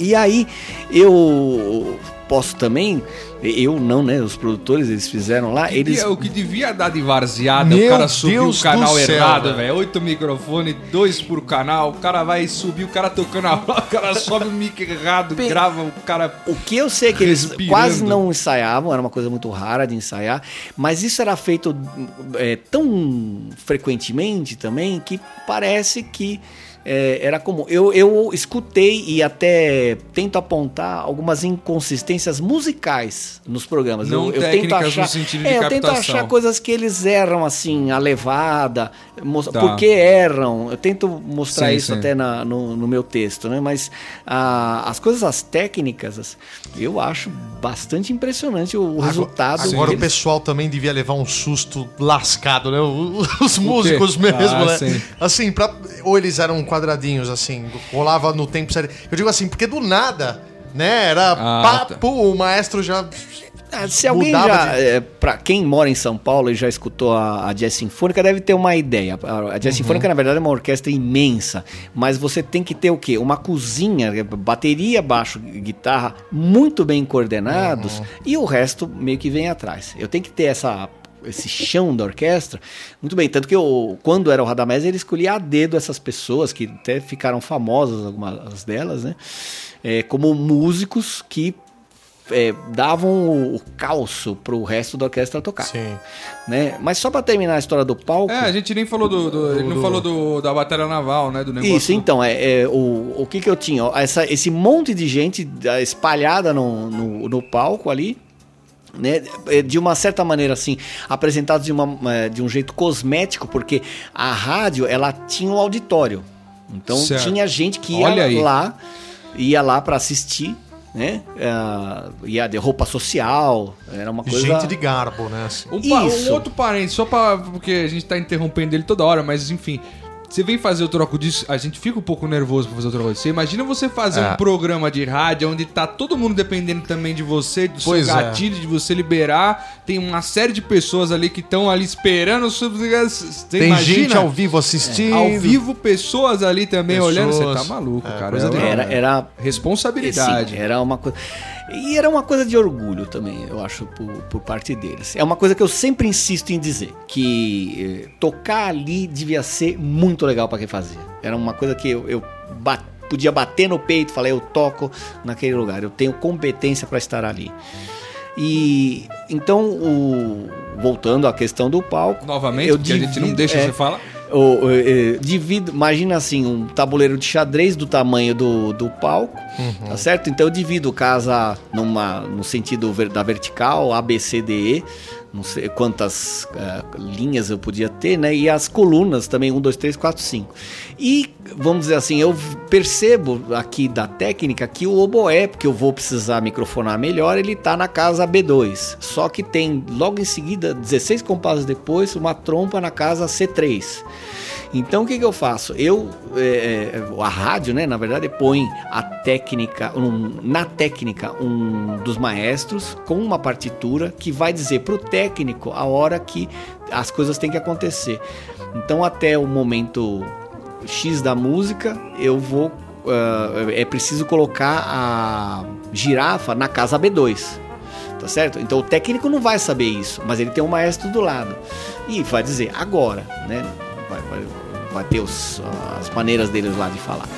E aí, eu posso também, eu não, né? Os produtores, eles fizeram lá, eles...
O que devia dar de varzeada,
Meu
o cara subiu
Deus
o canal errado,
velho.
Oito microfones, dois por canal. O cara vai subir, o cara tocando a *laughs* o cara sobe o mic errado, grava, o cara.
O que eu sei é que eles
Respirando.
quase não ensaiavam, era uma coisa muito rara de ensaiar, mas isso era feito é, tão frequentemente também que parece que é, era comum. Eu, eu escutei e até tento apontar algumas inconsistências musicais nos programas.
Não
eu, eu tento achar,
no sentido de
é, eu tento achar coisas que eles erram assim, a levada,
Tá.
por que erram. Eu tento mostrar
Sim,
isso
sim.
até na- no, no meu texto, né? Mas ah, as coisas as técnicas, as- eu acho bastante impressionante o, o resultado.
Agora
que
o pessoal também devia levar um susto lascado, né? Os músicos mesmo,
Ah,
né?
sim.
Assim, pra, ou eles eram quadradinhos, assim, rolava no tempo sério. Eu digo assim, porque do nada, né? Era
Ah,
papo, o maestro já.
Ah, se alguém
mudava
já,
de-
é, para quem mora em São Paulo e já escutou a, a Jazz Sinfônica, deve ter uma ideia. A, Jazz Sinfônica, na verdade, é uma orquestra imensa, mas você tem que ter o quê? Uma cozinha, bateria, baixo, guitarra, muito bem coordenados e o resto meio que vem atrás. Eu tenho que ter essa esse chão da orquestra, muito bem, tanto que eu, quando era o Radamés, ele escolhia a dedo essas pessoas, que até ficaram famosas, algumas delas, né, é, como músicos que é, davam o, o calço pro resto da orquestra tocar.
Sim.
Né? Mas só para terminar a história do palco.
É, a gente nem falou do. do- ele não falou do, da batalha naval, né? Do negócio.
Isso, então, é, é, o, o que que eu tinha? Ó, Essa, esse monte de gente espalhada no, no, no palco ali, né? É, De uma certa maneira, assim, apresentados de, uma, eh, de um jeito cosmético, porque a rádio, ela tinha um auditório. Então,
Certo.
tinha gente que ia
Olha aí.
lá, ia lá para assistir, né? Ah, ia de roupa social, era uma coisa...
Gente de garbo, né? assim.
Um, pa- um outro parênteses, só pra. Porque a gente tá interrompendo ele toda hora, mas enfim. Você vem fazer o troco disso, a gente fica um pouco nervoso pra fazer o troco disso. Você imagina você fazer
É.
um programa de rádio onde tá todo mundo dependendo também de você, do
Pois
seu
é.
gatilho, de você liberar. Tem uma série de pessoas ali que estão ali esperando. Você
Tem
imagina?
gente ao vivo assistindo.
Ao vivo, pessoas ali também
Pessoas.
olhando. Você tá maluco,
É,
cara.
coisa
É-
Era, era
Responsabilidade.
Sim, era uma coisa. E era uma coisa de orgulho também, eu acho, por, por parte deles. É uma coisa que eu sempre insisto em dizer: que eh, tocar ali devia ser muito legal para quem fazia. Era uma coisa que eu, eu podia bater no peito e falar, eu toco naquele lugar, eu tenho competência para estar ali. E então, o- voltando à questão do palco.
Novamente,
eu
porque a gente não deixa
é,
você falar.
O, o, eh, divido, imagina assim, um tabuleiro de xadrez do tamanho do, do palco,
Uhum.
tá certo? Então eu divido casa numa, no sentido ver- da vertical, A, B, C, D, E, não sei quantas eh, linhas eu podia ter, né? E as colunas também, 1, 2, 3, 4, 5. E, vamos dizer assim, eu percebo aqui da técnica que o oboé, porque eu vou precisar microfonar melhor, ele tá na casa B2. Só que tem, logo em seguida, 16 compassos depois, uma trompa na casa C3. Então o que, que eu faço? Eu, é, é, a rádio, né, na verdade, põe a técnica, um- na técnica, um dos maestros com uma partitura que vai dizer para o técnico a hora que as coisas têm que acontecer. Então até o momento X da música, eu vou. ah, é preciso colocar a girafa na casa B2 tá certo? Então o técnico não vai saber isso, mas ele tem um maestro do lado e vai dizer agora, né? Vai, vai- vai ter os- as maneiras deles lá de falar.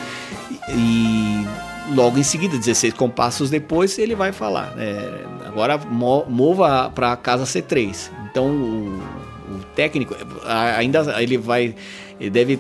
E, e logo em seguida, 16 compassos depois, ele vai falar. é, agora mo- mova para a casa C3. Então o, o técnico ainda ele vai. Ele deve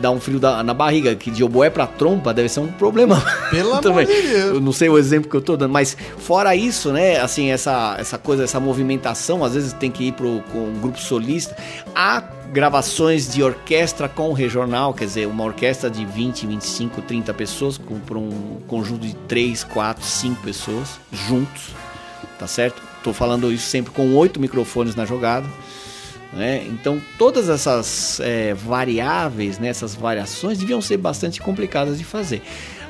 dar um frio da- na barriga, que de oboé para trompa deve ser um problema.
Pelo *laughs* amor
também.
de Deus.
Eu não sei o exemplo que eu tô dando, mas fora isso, né, assim, essa, essa coisa, essa movimentação, às vezes tem que ir pro, com um grupo solista. Há gravações de orquestra com regional, quer dizer, uma orquestra de 20, 25, 30 pessoas, por um conjunto de 3, 4, 5 pessoas juntos, tá certo? Tô falando isso sempre com oito microfones na jogada. né? Então, todas essas é, variáveis, né, essas variações deviam ser bastante complicadas de fazer.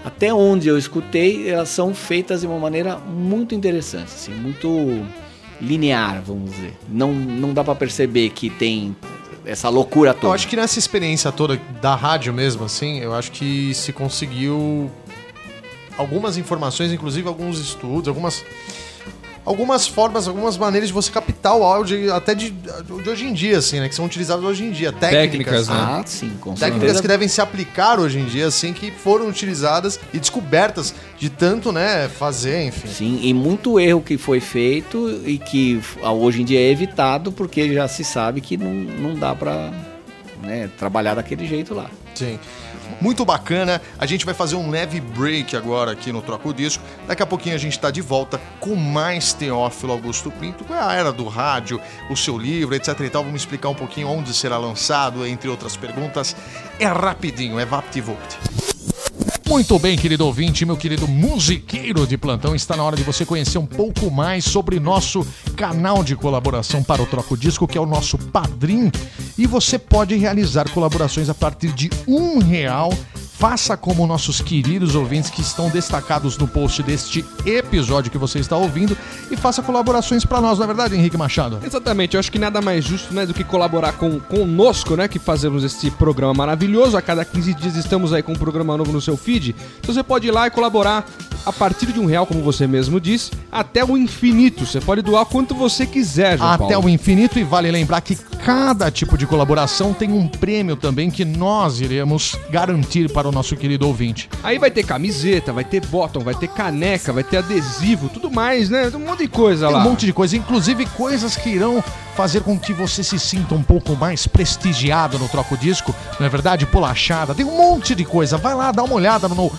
Até onde eu escutei, elas são feitas de uma maneira muito interessante, assim, muito linear, vamos dizer. Não, não dá para perceber que tem essa loucura toda.
Eu acho que nessa experiência toda da rádio mesmo, assim, eu acho que se conseguiu algumas informações, inclusive alguns estudos, algumas algumas formas, algumas maneiras de você captar o áudio até de, de hoje em dia, assim, né? Que são utilizadas hoje em dia. Técnicas,
Técnicas, né?
Ah, sim, com
Técnicas
certeza.
que devem se aplicar hoje em dia, assim, que foram utilizadas e descobertas de tanto, né, fazer, enfim.
Sim, e muito erro que foi feito e que ah, hoje em dia é evitado porque já se sabe que não, não dá pra né, trabalhar daquele jeito lá.
Sim. Muito bacana. A gente vai fazer um leve break agora aqui no Troco Disco. Daqui a pouquinho a gente está de volta com mais Teófilo Augusto Pinto, é a era do rádio, o seu livro, etc e tal. Vamos explicar um pouquinho onde será lançado, entre outras perguntas. É rapidinho, é VaptVolt. Muito bem, querido ouvinte, meu querido musiqueiro de plantão, está na hora de você conhecer um pouco mais sobre nosso canal de colaboração para o Troco Disco, que é o nosso Padrim. E você pode realizar colaborações a partir de um real. Faça como nossos queridos ouvintes que estão destacados no post deste episódio que você está ouvindo e faça colaborações para nós, não é verdade, Henrique Machado?
Exatamente, eu acho que nada mais justo né, do que colaborar com, conosco, né? Que fazemos este programa maravilhoso. A cada 15 dias estamos aí com um programa novo no seu feed. Então você pode ir lá e colaborar a partir de um real, como você mesmo disse, até o infinito. Você pode doar quanto você quiser, João
Até
Paulo.
o infinito e vale lembrar que cada tipo de colaboração tem um prêmio também que nós iremos garantir para o nosso querido ouvinte.
Aí vai ter camiseta, vai ter bottom, vai ter caneca, vai ter adesivo, tudo mais, né? Um monte de coisa
Tem
lá.
um monte de coisa, inclusive coisas que irão fazer com que você se sinta um pouco mais prestigiado no Troco Disco, não é verdade? Polachada, tem um monte de coisa. Vai lá, dá uma olhada no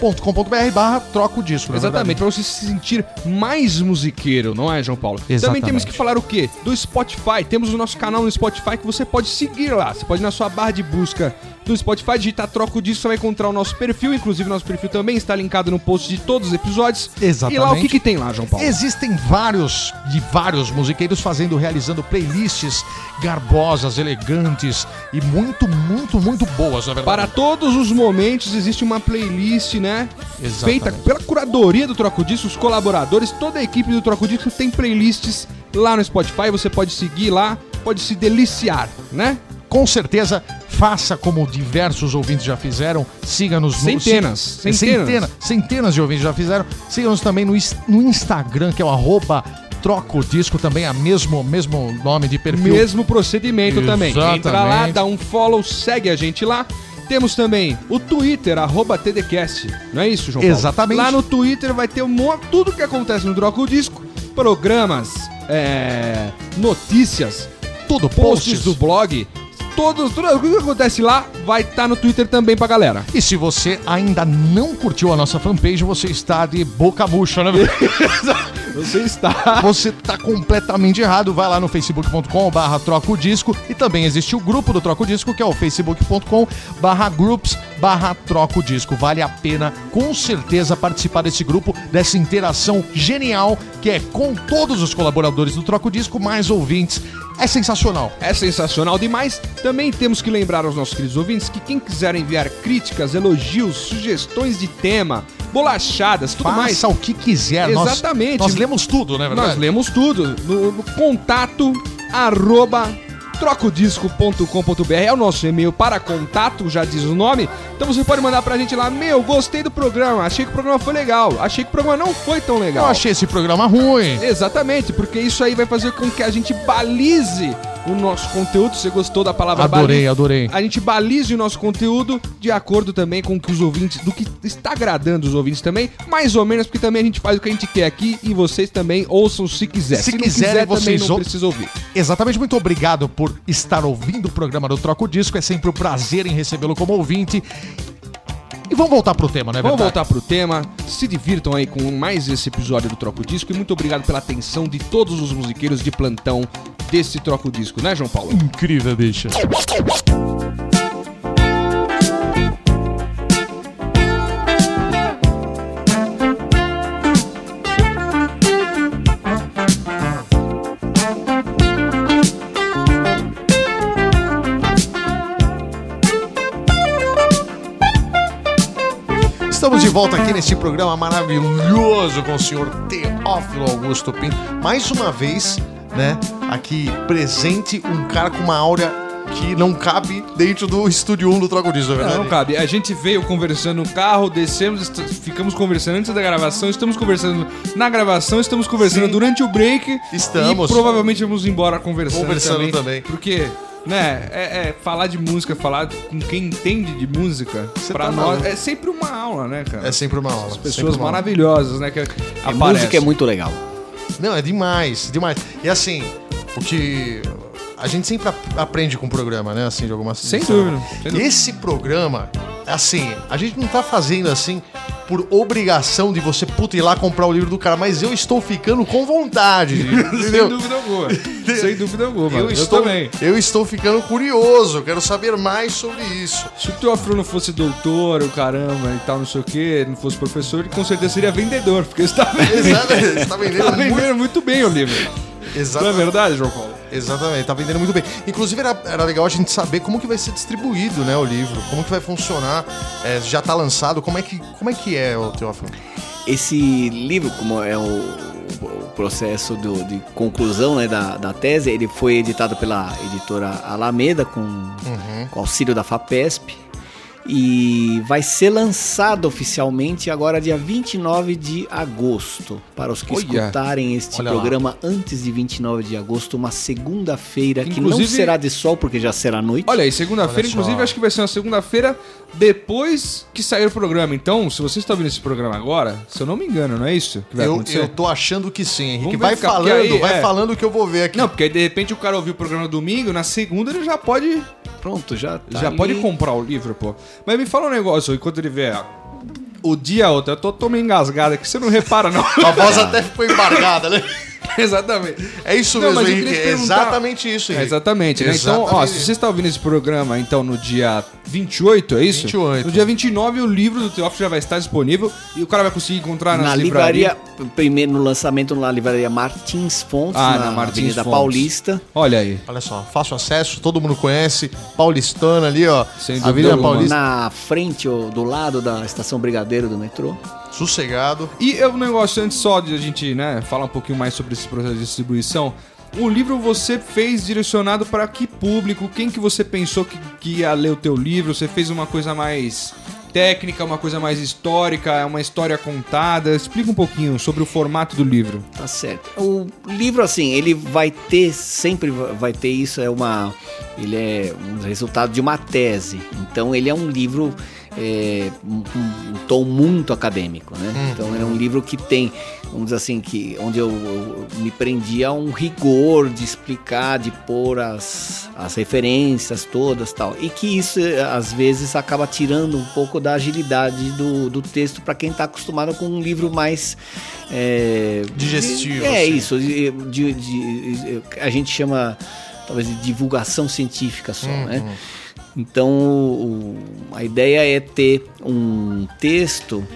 padrim.com.br barra Troco Disco, não é
Exatamente, pra você se sentir mais musiqueiro, não é, João Paulo? Também
Exatamente.
temos que falar o quê? Do Spotify. Temos o nosso canal no Spotify que você pode seguir lá. Você pode ir na sua barra de busca do Spotify, digitar troco disso, você vai encontrar o nosso perfil. Inclusive, nosso perfil também está linkado no post de todos os episódios.
Exatamente.
E lá o que, que tem lá, João Paulo?
Existem vários de vários musiqueiros fazendo, realizando playlists garbosas, elegantes e muito, muito, muito boas, na verdade.
Para todos os momentos existe uma playlist, né?
Exatamente.
Feita pela curadoria do Troco Disco, os colaboradores, toda a equipe do Troco Disco tem playlists lá no Spotify. Você pode seguir lá, pode se deliciar, né?
Com certeza, faça como diversos ouvintes já fizeram. Siga-nos no
Centenas,
se-
centenas.
centenas, centenas de ouvintes já fizeram. Siga-nos também no, no Instagram, que é o arroba Troca o Disco, também é o mesmo, mesmo nome de perfil.
Mesmo procedimento também. Entra lá,
Exatamente.
dá um follow, segue a gente lá. Temos também o Twitter, arroba TDCast. Não é isso, João Paulo?
Exatamente.
Lá no Twitter vai ter um tudo que acontece no Troca o Disco. Programas, é, notícias,
Tudo,
posts
posts.
do blog. Todos, tudo o que acontece lá vai estar no Twitter também pra galera.
E se você ainda não curtiu a nossa fanpage, você está de boca murcha, né? *laughs*
Você está. *laughs*
Você tá completamente errado. Vai lá no facebook.com barra troca o disco e também existe o grupo do Troca o Disco, que é o facebook.com barra groups barra troca o disco. Vale a pena, com certeza, participar desse grupo, dessa interação genial que é com todos os colaboradores do Troca o Disco, mais ouvintes. É sensacional.
É sensacional demais. Também temos que lembrar aos nossos queridos ouvintes que quem quiser enviar críticas, elogios, sugestões de tema, bolachadas, tudo
Faça
mais.
o que quiser. Nós-
Exatamente.
Nós, lemos tudo, né, verdade?
Nós lemos tudo no, no contato arroba trocodisco.com.br é o nosso e-mail para contato, já diz o nome. Então você pode mandar pra gente lá, meu, gostei do programa, achei que o programa foi legal, achei que o programa não foi tão legal.
Eu achei esse programa ruim.
Exatamente, porque isso aí vai fazer com que a gente balize o nosso conteúdo. Se você gostou da palavra
Adorei,
baliza,
adorei.
A gente balize o nosso conteúdo de acordo também com o que os ouvintes, do que está agradando os ouvintes também, mais ou menos, porque também a gente faz o que a gente quer aqui e vocês também ouçam se quiser.
Se quiserem,
quiser, também
vocês
não
ou-
precisa ouvir.
Exatamente, muito obrigado por estar ouvindo o programa do Troco Disco. É sempre um prazer em recebê-lo como ouvinte. E vamos voltar pro tema, não é
Vamos
verdade?
voltar pro tema. Se divirtam aí com mais esse episódio do Troco Disco e muito obrigado pela atenção de todos os musiqueiros de plantão desse Troco Disco, né, João Paulo?
Incrível, bicha. Estamos de volta aqui neste programa maravilhoso com o senhor Teófilo Augusto Pinto. Mais uma vez, né, aqui presente um cara com uma áurea que não cabe dentro do estúdio 1 do Troco Disco, é
Não,
verdade?
não cabe. A gente veio conversando no carro, descemos, ficamos conversando antes da gravação, estamos conversando na gravação, estamos conversando
Sim.
durante o break.
Estamos.
E provavelmente vamos embora conversando,
Conversando
também,
também.
Porque, né, é, é falar de música, falar com quem entende de música,
Você
pra
tá
nós
maluco.
é sempre uma aula, né, cara?
É sempre uma aula.
Pessoas
sempre uma aula.
maravilhosas, né? Que
A
aparecem.
música é muito legal.
Não, é demais, demais. E assim, o que a gente sempre ap- aprende com o programa, né? Assim, de alguma
Sem dúvida, sem dúvida.
Esse programa, assim, a gente não tá fazendo assim por obrigação de você, puta, ir lá comprar o livro do cara, mas eu estou ficando com vontade, *laughs*
Sem dúvida alguma. Sem dúvida alguma.
Eu
Eu,
estou,
também.
eu estou ficando curioso, eu quero saber mais sobre isso.
Se o Teófilo não fosse doutor, o caramba e tal, não sei o que, não fosse professor, ele com certeza seria vendedor, porque você tá *laughs* vendendo,
você tá vendendo
tá
muito.
vendendo muito bem o livro. Não é
Exatamente.
verdade, João Paulo?
Exatamente, tá vendendo muito bem. Inclusive, era, era legal a gente saber como que vai ser distribuído, né, o livro. Como que vai funcionar. É, já tá lançado, como é que, como é, que é, o Teófilo?
Esse livro, como é o, o processo do- de conclusão né, da, da tese, ele foi editado pela editora Alameda com, com auxílio da FAPESP e vai ser lançado oficialmente agora dia 29 de agosto. Para os que
Olha,
escutarem este
olha lá.
programa antes de 29 de agosto, uma segunda-feira que não
Inclusive-
será de sol porque já será noite.
Olha aí, segunda-feira, inclusive, acho que vai ser uma segunda-feira depois que sair o programa. Então, se você está ouvindo esse programa agora, se eu não me engano, não é isso que vai
Eu,
acontecer?
eu tô achando que sim, Henrique. Vai
porque
falando,
aí,
vai
é.
falando que eu vou ver aqui.
Não, porque aí de repente o cara ouviu o programa domingo, na segunda ele já pode,
Pronto, já tá
já
ali.
pode comprar o livro, pô. Mas me fala um negócio, enquanto ele vê o dia outro, eu tô, tô meio engasgado aqui, você não repara não.
A voz até ficou embargada, né? *laughs* *laughs*
Exatamente.
É isso
Não,
mesmo, Henrique. É exatamente isso,
É,
Henrique.
exatamente, né? Então, ó,
Exatamente.
se você está ouvindo esse programa, então, no dia 28, é isso?
28.
No dia 29, o livro do Teófilo já vai estar disponível e o cara vai conseguir encontrar nas
na
livrarias.
livraria, primeiro no lançamento na livraria Martins Fontes,
Ah,
na,
na Martins
Avenida
Fontes.
Paulista.
Olha aí.
Olha só, fácil acesso, todo mundo conhece. Paulistana ali, ó.
Sem dúvida
Avenida. Paulista,
Na frente, ou do lado da estação Brigadeiro do metrô.
Sossegado.
E é um negócio antes só de a gente, né, falar um pouquinho mais sobre esse processo de distribuição. O livro você fez direcionado para que público? Quem que você pensou que, que ia ler o teu livro? Você fez uma coisa mais técnica, uma coisa mais histórica, é uma história contada? Explica um pouquinho sobre o formato do livro.
Tá certo. O livro, assim, ele vai ter, sempre vai ter isso, é uma. Ele é um resultado de uma tese. Então ele é um livro. É, um, um tom muito acadêmico, né? Então ele é um livro que tem, vamos dizer assim, que onde eu, eu me prendi a um rigor de explicar, de pôr as, as referências todas tal. E que isso, às vezes, acaba tirando um pouco da agilidade do, do texto para quem está acostumado com um livro mais. é,
Digestivo,
É
assim.
isso. De, de- de- a gente chama, talvez, de divulgação científica só,
Uhum.
né? Então, o- a ideia é ter um texto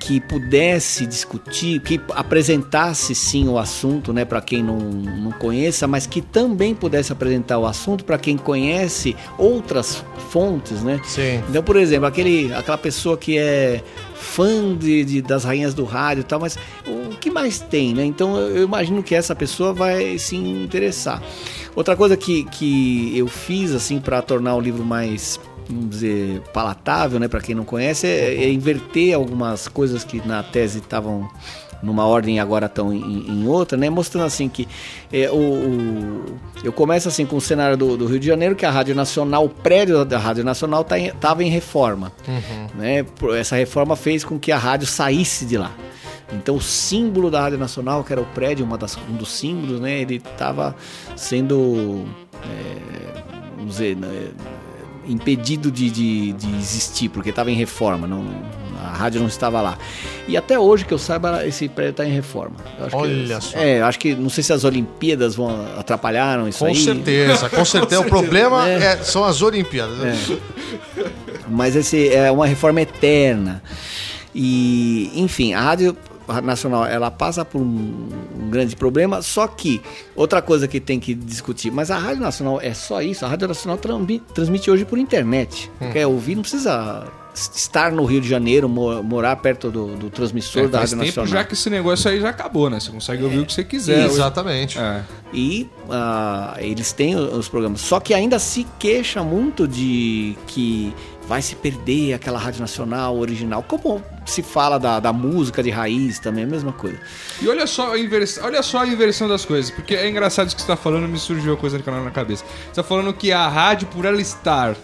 que pudesse discutir, que apresentasse sim o assunto, né, para quem não, não conheça, mas que também pudesse apresentar o assunto para quem conhece outras fontes, né?
Sim.
Então, por exemplo, aquele, aquela pessoa que é fã de, de- das rainhas do rádio e tal, mas o que mais tem, né? Então eu eu imagino que essa pessoa vai se interessar. Outra coisa que, que eu fiz assim para tornar o livro mais vamos dizer, palatável, né, para quem não conhece, é, é inverter algumas coisas que na tese estavam numa ordem e agora estão em, em, outra, né? Mostrando assim que é, o, o, eu começo assim com o cenário do, do, Rio de Janeiro, que a Rádio Nacional, o prédio da Rádio Nacional estava tá em, em, reforma. Uhum. Né? Essa reforma fez com que a rádio saísse de lá. Então o símbolo da Rádio Nacional, que era o prédio, das, um dos símbolos, né? Ele estava sendo, é, vamos dizer, né? impedido de, de, de existir, porque estava em reforma, não, a rádio não estava lá. E até hoje, que eu saiba, esse prédio está em reforma.
Olha
que,
só.
É, acho que, não sei se as Olimpíadas vão atrapalharam isso
com
aí.
Certeza, com certeza, O *laughs* problema é. É, são as Olimpíadas. É.
Mas esse é uma reforma eterna. E, enfim, a rádio nacional ela passa por um, um, grande problema, só que outra coisa que tem que discutir, mas a rádio nacional é só isso, a rádio nacional transmite hoje por internet. Hum. Quer ouvir, não precisa estar no Rio de Janeiro, morar perto do, do transmissor é, da Rádio Nacional.
já que esse negócio aí já acabou, né? Você consegue ouvir é, o que você quiser.
Exatamente.
É.
E uh, eles têm os programas. Só que ainda se queixa muito de que vai se perder aquela Rádio Nacional original. Como se fala da, da música de raiz também, é a mesma coisa.
E olha só, a inversão, olha só a inversão das coisas, porque é engraçado isso que você está falando, me surgiu a coisa do canal na cabeça. Você está falando que a rádio, por ela estar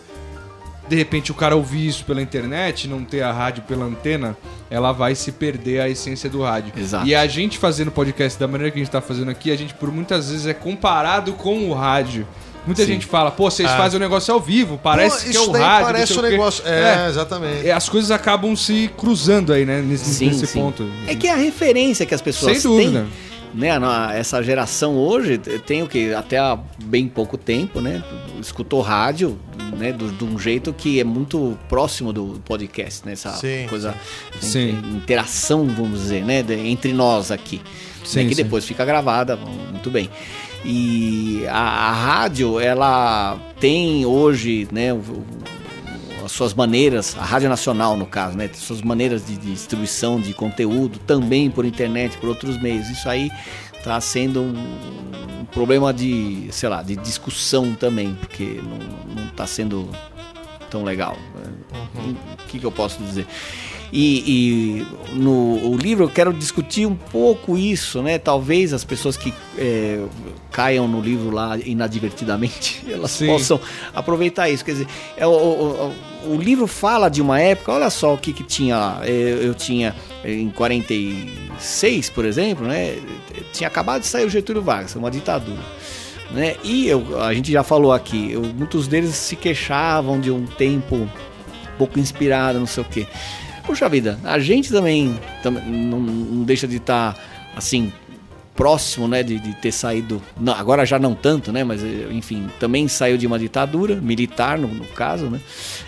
de repente o cara ouvir isso pela internet, não ter a rádio pela antena, ela vai se perder a essência do rádio.
Exato.
E a gente fazendo podcast da maneira que a gente tá fazendo aqui, a gente por muitas vezes é comparado com o rádio. Muita Sim. gente fala, pô, vocês é. fazem o negócio ao vivo, parece pô, que é o rádio.
Parece o negócio. É, é, exatamente.
É, as coisas acabam se cruzando aí, né? Nesse, sim, nesse sim. ponto.
É que é a referência que as pessoas
Sem dúvida. têm
né, essa geração hoje tem o que até há bem pouco tempo, né, escutou rádio, né, do, de um jeito que é muito próximo do podcast, né, essa sim, coisa, sim. interação, vamos dizer, né, entre nós aqui, né, sim, né, que depois fica gravada, muito bem. E a, a rádio, ela tem hoje, né, as suas maneiras, a Rádio Nacional no caso, né, suas maneiras de, de distribuição de conteúdo também por internet, por outros meios. Isso aí está sendo um, um, problema de, sei lá, de discussão também, porque não está sendo tão legal. Uhum. O que, que eu posso dizer? E, e, no livro eu quero discutir um pouco isso, né? Talvez as pessoas que é, caiam no livro lá inadvertidamente, *laughs* elas Sim. possam aproveitar isso. Quer dizer, é, o, o, o, livro fala de uma época, olha só o que, que tinha lá. Eu, é, eu tinha em 46, por exemplo, né? Tinha acabado de sair o Getúlio Vargas, uma ditadura. Né? E eu, a gente já falou aqui, eu, muitos deles se queixavam de um tempo pouco inspirado, não sei o quê. Puxa vida, a gente também, também não, não deixa de estar tá, assim próximo, né, de, de ter saído, não, agora já não tanto, né, mas enfim, também saiu de uma ditadura militar, no, no caso, né,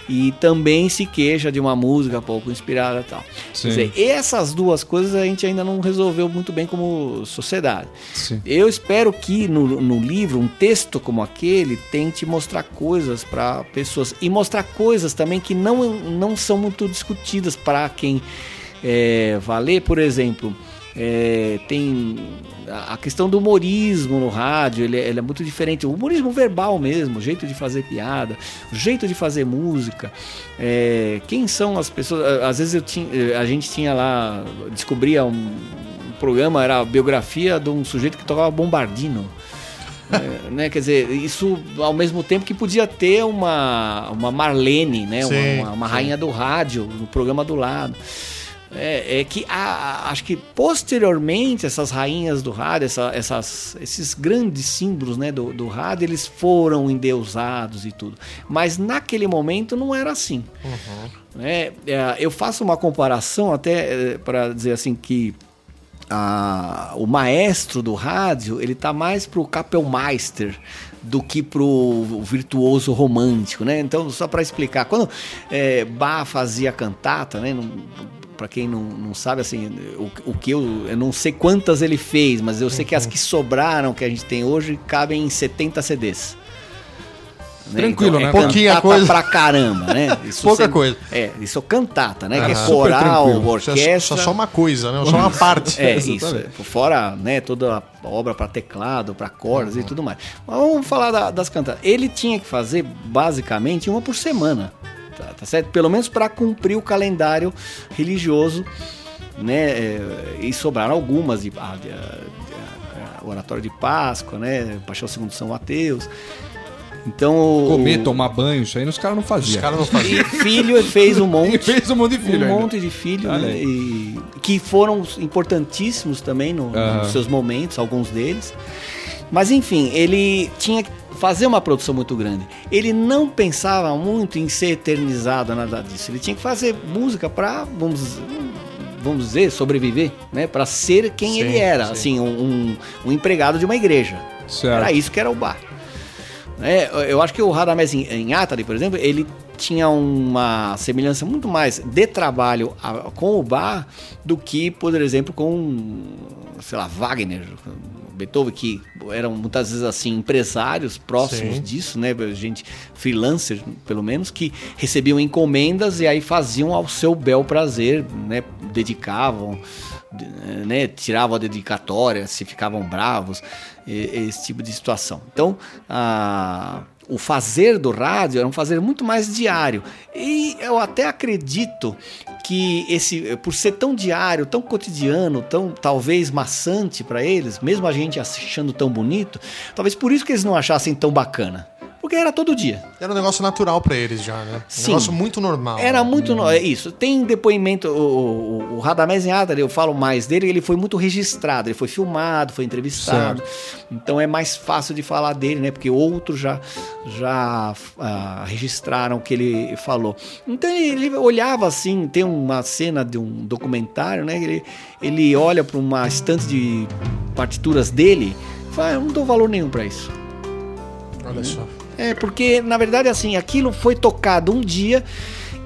e também se queixa de uma música pouco inspirada e tal. Sim. Quer dizer, essas duas coisas a gente ainda não resolveu muito bem como sociedade. Sim. Eu espero que no, no livro, um texto como aquele, tente mostrar coisas para pessoas e mostrar coisas também que não, não são muito discutidas para quem é, vai ler, por exemplo, é, tem a questão do humorismo no rádio, ele, é, ele, é muito diferente. O humorismo verbal mesmo, o jeito de fazer piada, o jeito de fazer música. É, quem são as pessoas? Às vezes eu tinha, a gente tinha lá, descobria um, um programa, era a biografia de um sujeito que tocava bombardino. É, *laughs* né? Quer dizer, isso ao mesmo tempo que podia ter uma, uma Marlene, né? Sim, uma, uma, uma rainha do rádio no programa do lado é, é que a, acho que posteriormente essas rainhas do rádio, essa, essas, esses grandes símbolos né, do, do rádio, eles foram endeusados e tudo. Mas naquele momento não era assim. Uhum. É, é, eu faço uma comparação até é, para dizer assim que a, o maestro do rádio ele tá mais pro Kapellmeister do que pro virtuoso romântico, né? Então só para explicar, quando é, Bach fazia cantata, né? Para quem não, não sabe, assim, o, o que eu, eu não sei quantas ele fez, mas eu sei que as uhum. que sobraram, que a gente tem hoje, cabem em 70 CDs.
Né? Tranquilo, então,
é né? Pouquinha coisa. pra caramba, né? *laughs*
Isso Pouca coisa.
É, isso é cantata, né? que é coral, orquestra.
Só, só uma coisa, né? Só uma parte.
É, isso. Fora, né, toda a obra para teclado, para cordas uhum. e tudo mais. Mas vamos falar da, das cantatas. Ele tinha que fazer, basicamente, uma por semana. Tá, tá certo? Pelo menos para cumprir o calendário religioso, né? É, e sobraram algumas de, ah, de, de, de, oratório de Páscoa, né? Paixão segundo São Mateus. Então,
Comer, tomar banho, isso aí os caras não faziam.
Os caras não faziam.
E filho fez um *laughs* monte.
E fez um monte de filho
Um
ainda.
monte de filhos,
Olha
né? E, que foram importantíssimos também no- nos seus momentos, alguns deles. Mas enfim, ele tinha que fazer uma produção muito grande. Ele não pensava muito em ser eternizado, nada disso. Ele tinha que fazer música para, vamos, vamos dizer, sobreviver, né? Para ser quem
Sim,
ele era,
sim.
assim, um, um- empregado de uma igreja.
Certo.
Era isso que era o bar. É, eu acho que o Radamés em, em Atari, por exemplo, ele tinha uma semelhança muito mais de trabalho com o bar do que, por exemplo, com, sei lá, Wagner, Beethoven, que eram muitas vezes assim empresários próximos
Sim.
disso, né, gente freelancer, pelo menos, que recebiam encomendas e aí faziam ao seu bel prazer, né, dedicavam de- né, tiravam a dedicatória, se ficavam bravos, esse tipo de situação. Então, a- o fazer do rádio era um fazer muito mais diário. E eu até acredito que esse, por ser tão diário, tão cotidiano, tão talvez maçante para eles, mesmo a gente achando tão bonito, talvez por isso que eles não achassem tão bacana. Porque era todo dia.
Era um negócio natural pra eles já, né? Um
Sim.
negócio muito normal.
Era muito. no- É isso. Tem depoimento. O, o, o Radamés eu falo mais dele, ele foi muito registrado, ele foi filmado, foi entrevistado. Então é mais fácil de falar dele, né? Porque outros já, já ah, registraram o que ele falou. Então ele, ele olhava assim, tem uma cena de um documentário, né? Ele, ele olha para uma estante de partituras dele e fala, "Ah, eu não dou valor nenhum para isso.
Olha só.
É, porque na verdade assim, aquilo foi tocado um dia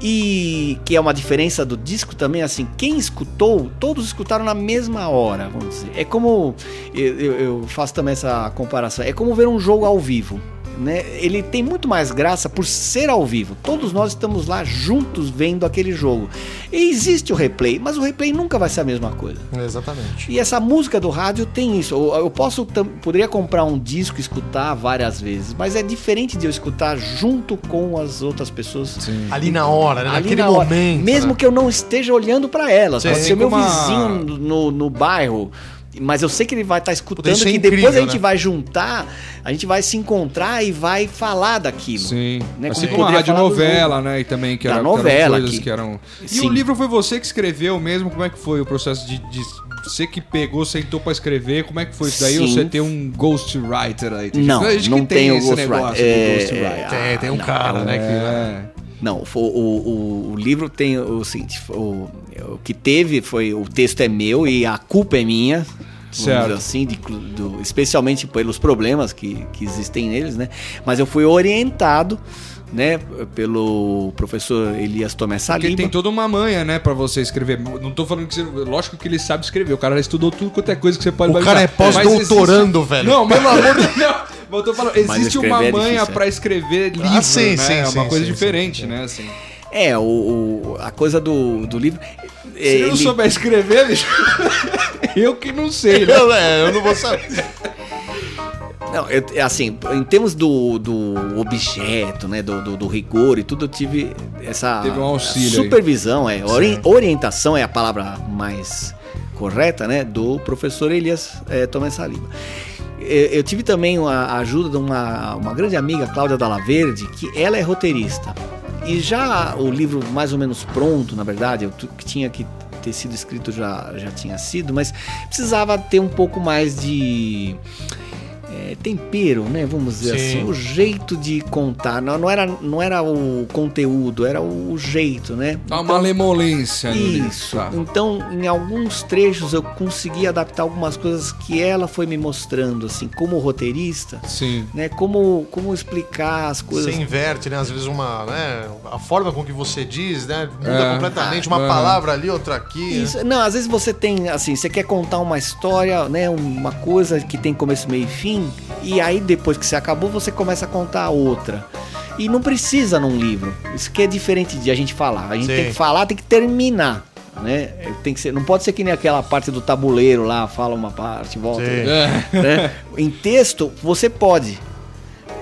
e que é uma diferença do disco também, assim, quem escutou, todos escutaram na mesma hora, vamos dizer. É como eu, eu- faço também essa comparação, é como ver um jogo ao vivo. Né? Ele tem muito mais graça por ser ao vivo. Todos nós estamos lá juntos vendo aquele jogo. E existe o replay, mas o replay nunca vai ser a mesma coisa.
Exatamente.
E essa música do rádio tem isso. Eu, posso poderia comprar um disco e escutar várias vezes, mas é diferente de eu escutar junto com as outras pessoas.
Ali na hora, né?
Ali
naquele
na hora.
momento.
Mesmo
né?
que eu não esteja olhando para elas,
Sim.
pode ser o meu
Como a-
vizinho no, no bairro. Mas eu sei que ele vai estar escutando,
isso é
que depois
incrível,
a gente
né?
vai juntar, a gente vai se encontrar e vai falar daquilo.
Sim.
Né?
Assim
Como
como a
do
radionovela, né? E também que, era, que
novela
eram coisas
que-
que eram. E
Sim.
o livro foi você que escreveu mesmo? Como é que foi o processo de. de... Você que pegou, sentou pra escrever, como é que foi isso daí? Ou
Sim.
você tem um ghostwriter aí?
Não,
gente
não
que tem esse
ghostwriter.
negócio
É,
do ghostwriter.
Tem, tem um
não,
cara, né? Que...
É.
Não, o, o, o- livro tem o seguinte: o, o que teve foi. O texto é meu e a culpa é minha. Vamos
Certo.
dizer assim, de- do- especialmente pelos problemas que, que existem neles, né? Mas eu fui orientado, né, pelo professor Elias Tomé
Porque
Saliba.
tem toda uma manha, né, pra você escrever. Não tô falando que você. Lógico que ele sabe escrever. O cara já estudou tudo quanto é coisa que você pode
O
imaginar.
cara é pós-doutorando, velho.
Não, pelo amor de *laughs* Deus. Mas eu tô falando, existe uma
é
manha
é.
pra escrever livro,
Ah, sim,
né?
sim,
é uma
sim,
coisa
sim,
diferente,
sim.
né? Assim.
É, o, o- a coisa do, do livro.
Se
é,
eu não
ele-
souber escrever, *laughs* bicho, eu que não sei, né?
Eu, é, eu não vou saber.
Não, eu, é assim, em termos do, do objeto, né, do, do, do rigor e tudo, eu tive essa
Teve um auxílio aí.
supervisão, é, ori- orientação é a palavra mais correta, né, do professor Elias é, Tomé Saliba. Eu, tive também a ajuda de uma, uma grande amiga, Cláudia Dalla Verde, que ela é roteirista. E já o livro mais ou menos pronto, na verdade, eu que tinha que ter sido escrito já, já tinha sido, mas precisava ter um pouco mais de é, tempero, né? Vamos dizer
Sim.
assim, o jeito de contar. Não, não, era, não era o conteúdo, era o jeito, né?
Dá uma malemolência
Isso.
tá?
Então, em alguns trechos eu consegui adaptar algumas coisas que ela foi me mostrando, assim, como roteirista,
Sim.
né? Como, como explicar as coisas.
Você inverte, né? Às vezes uma, né? A forma com que você diz, né? Muda
É.
completamente. Uma
é.
palavra ali, outra aqui. né?
Isso, não, às vezes você tem, assim, você quer contar uma história, né, uma coisa que tem começo, meio e fim, e aí depois que você acabou, você começa a contar outra. E não precisa num livro. Isso que é diferente de a gente falar. A gente
Sim.
tem que falar, tem que terminar, né? Tem que ser, não pode ser que nem aquela parte do tabuleiro lá, fala uma parte, volta.
É.
né? Em texto, você pode.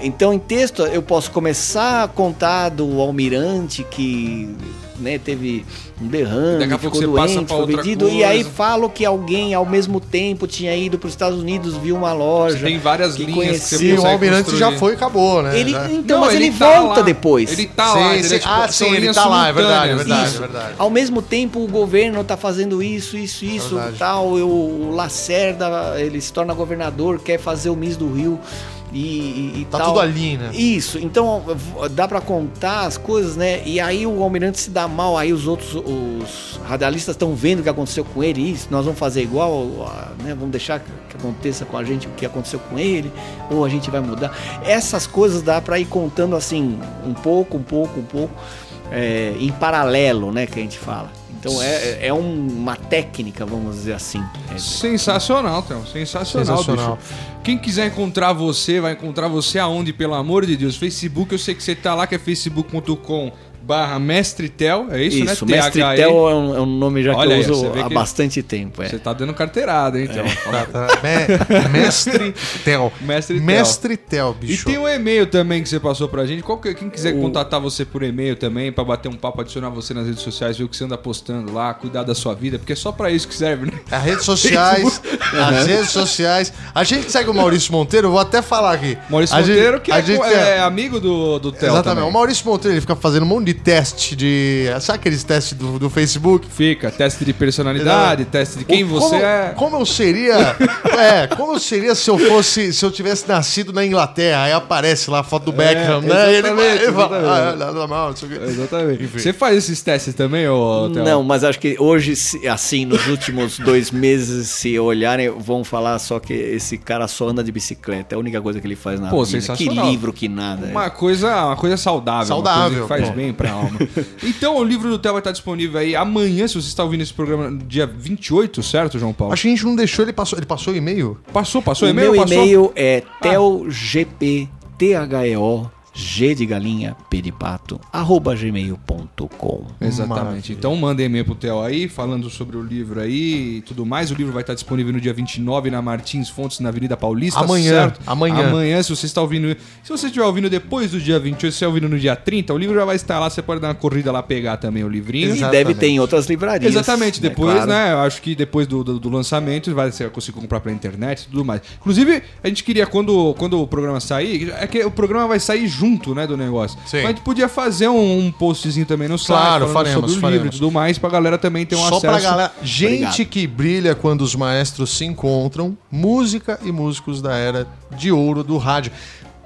Então, em texto, eu posso começar a contar do almirante que né, teve um derrame,
Daqui a pouco
ficou
passa
doente,
pra
foi vendido, e aí falo que alguém ao mesmo tempo tinha ido para os Estados Unidos, viu uma loja.
Tem várias
que
linhas que você
Sim, o Almirante
construir.
já foi e acabou, né?
Ele, então,
Não,
mas ele,
tá
volta
lá.
depois.
Ele tá lá.
Sim,
ele
sim.
é tipo-
Ah, sim, ele tá lá, é verdade, é verdade,
Isso.
é verdade.
Ao mesmo tempo, o governo tá fazendo isso, isso, isso,
verdade.
tal. Eu, o Lacerda, ele se torna governador, quer fazer o Miss do Rio e, e,
Tá
tal.
tudo ali, né?
Isso, então dá pra contar as coisas, né? E aí o almirante se dá mal, aí os outros, os radialistas estão vendo o que aconteceu com ele, isso, nós vamos fazer igual, né? Vamos deixar que aconteça com a gente o que aconteceu com ele, ou a gente vai mudar. Essas coisas dá pra ir contando assim, um pouco, um pouco, um pouco, é, em paralelo, né? Que a gente fala. Então é, é um- uma técnica, vamos dizer assim. É,
Sensacional, Théo. Sensacional,
Sensacional.
bicho. Quem quiser encontrar você, vai encontrar você aonde, pelo amor de Deus? Facebook, eu sei que você tá lá, que é facebook.com barra Mestre Tel, é isso,
Isso,
né?
Mestre
THE.
Tel é um, é um nome já
Olha aí,
que eu
você
uso há
que-
bastante tempo. É.
Você tá dando carteirada, hein, Théo?
Tá, tá. Me- Mestre Tel. *laughs*
Mestre Tel.
Mestre Tel,
E
bicho.
tem um e-mail também que você passou pra gente. Qual que- quem quiser
O-
contatar você por e-mail também, pra bater um papo, adicionar você nas redes sociais, ver o que você anda postando lá, cuidar da sua vida, porque é só pra isso que serve, né?
As redes sociais, *laughs* as redes sociais. A gente segue o Maurício Monteiro, eu vou até falar aqui.
Maurício
A gente-
Monteiro, que
a
é,
gente
co- é amigo do, do Theo
Exatamente.
também.
O Maurício Monteiro ele fica fazendo um monte de teste de. Sabe aqueles testes do, do Facebook?
Fica, teste de personalidade, teste de quem
O-
você
como,
é.
Como eu seria. *laughs* é, como eu seria se eu fosse. Se eu tivesse nascido na Inglaterra, aí aparece lá a foto do Beckham, né? E Ele, ele fala, ah, nada mal, não sei o quê.
Exatamente. Você faz esses testes também, ô Theo?
Não, mas acho que hoje, assim, nos últimos *laughs* dois meses, se olharem, vão falar só que esse cara só anda de bicicleta. É a única coisa que ele faz na
Pô,
vida. Que livro, que nada.
Uma coisa, uma coisa saudável.
Saudável,
Uma coisa que faz
pô.
bem pra alma. *laughs* Então, o livro do Theo vai estar disponível aí amanhã, se você está ouvindo esse programa no dia 28, certo, João Paulo?
Acho que a gente não deixou, ele passou, ele passou o e-mail?
Passou, passou
o
o e-mail?
meu
passou?
e-mail é telgp.theo G de galinha, P de pato, arroba gmail.com.
Exatamente.
Maravilha.
Então manda e-mail pro Theo aí, falando sobre o livro aí e tudo mais. O livro vai estar disponível no dia 29 na Martins Fontes, na Avenida Paulista.
Amanhã,
certo?
amanhã.
Amanhã, se você está ouvindo. Se você estiver ouvindo depois do dia 28, se você estiver ouvindo no dia 30, o livro já vai estar lá. Você pode dar uma corrida lá pegar também o livrinho.
E
Exatamente.
deve ter em outras livrarias.
Exatamente,
né,
depois,
claro.
né? Eu acho que depois do, do, do lançamento vai ser conseguir comprar pela internet e tudo mais. Inclusive, a gente queria, quando, quando o programa sair, é que o programa vai sair junto, né, do negócio.
Sim.
Mas a gente podia fazer um, um postzinho também no site,
Claro,
falando
faremos,
sobre o
faremos.
livro e tudo mais, pra galera também ter um
Só
acesso.
pra galera. Gente
Obrigado.
que brilha quando os maestros se encontram, música e músicos da era de ouro do rádio.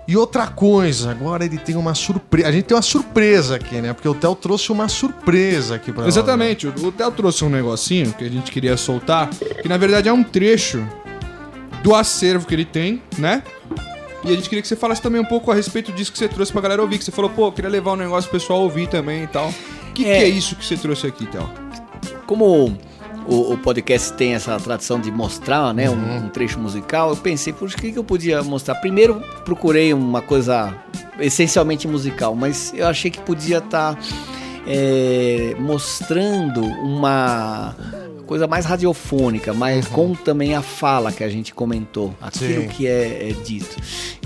E outra coisa, agora ele tem uma surpresa. A gente tem uma surpresa aqui, né? Porque o Theo trouxe uma surpresa aqui pra nós.
Exatamente, o o Theo trouxe um negocinho que a gente queria soltar, que na verdade é um trecho do acervo que ele tem, né? E a gente queria que você falasse também um pouco a respeito disso que você trouxe pra galera ouvir. Que você falou, pô, queria levar um negócio pro pessoal ouvir também e tal. O que,
É.
que é isso que você trouxe aqui, Theo?
Como o, o podcast tem essa tradição de mostrar né, um, um trecho musical, eu pensei, por que, que eu podia mostrar? Primeiro, procurei uma coisa essencialmente musical, mas eu achei que podia estar mostrando uma coisa mais radiofônica, mas com também a fala que a gente comentou, aquilo
Sim.
que é, é dito.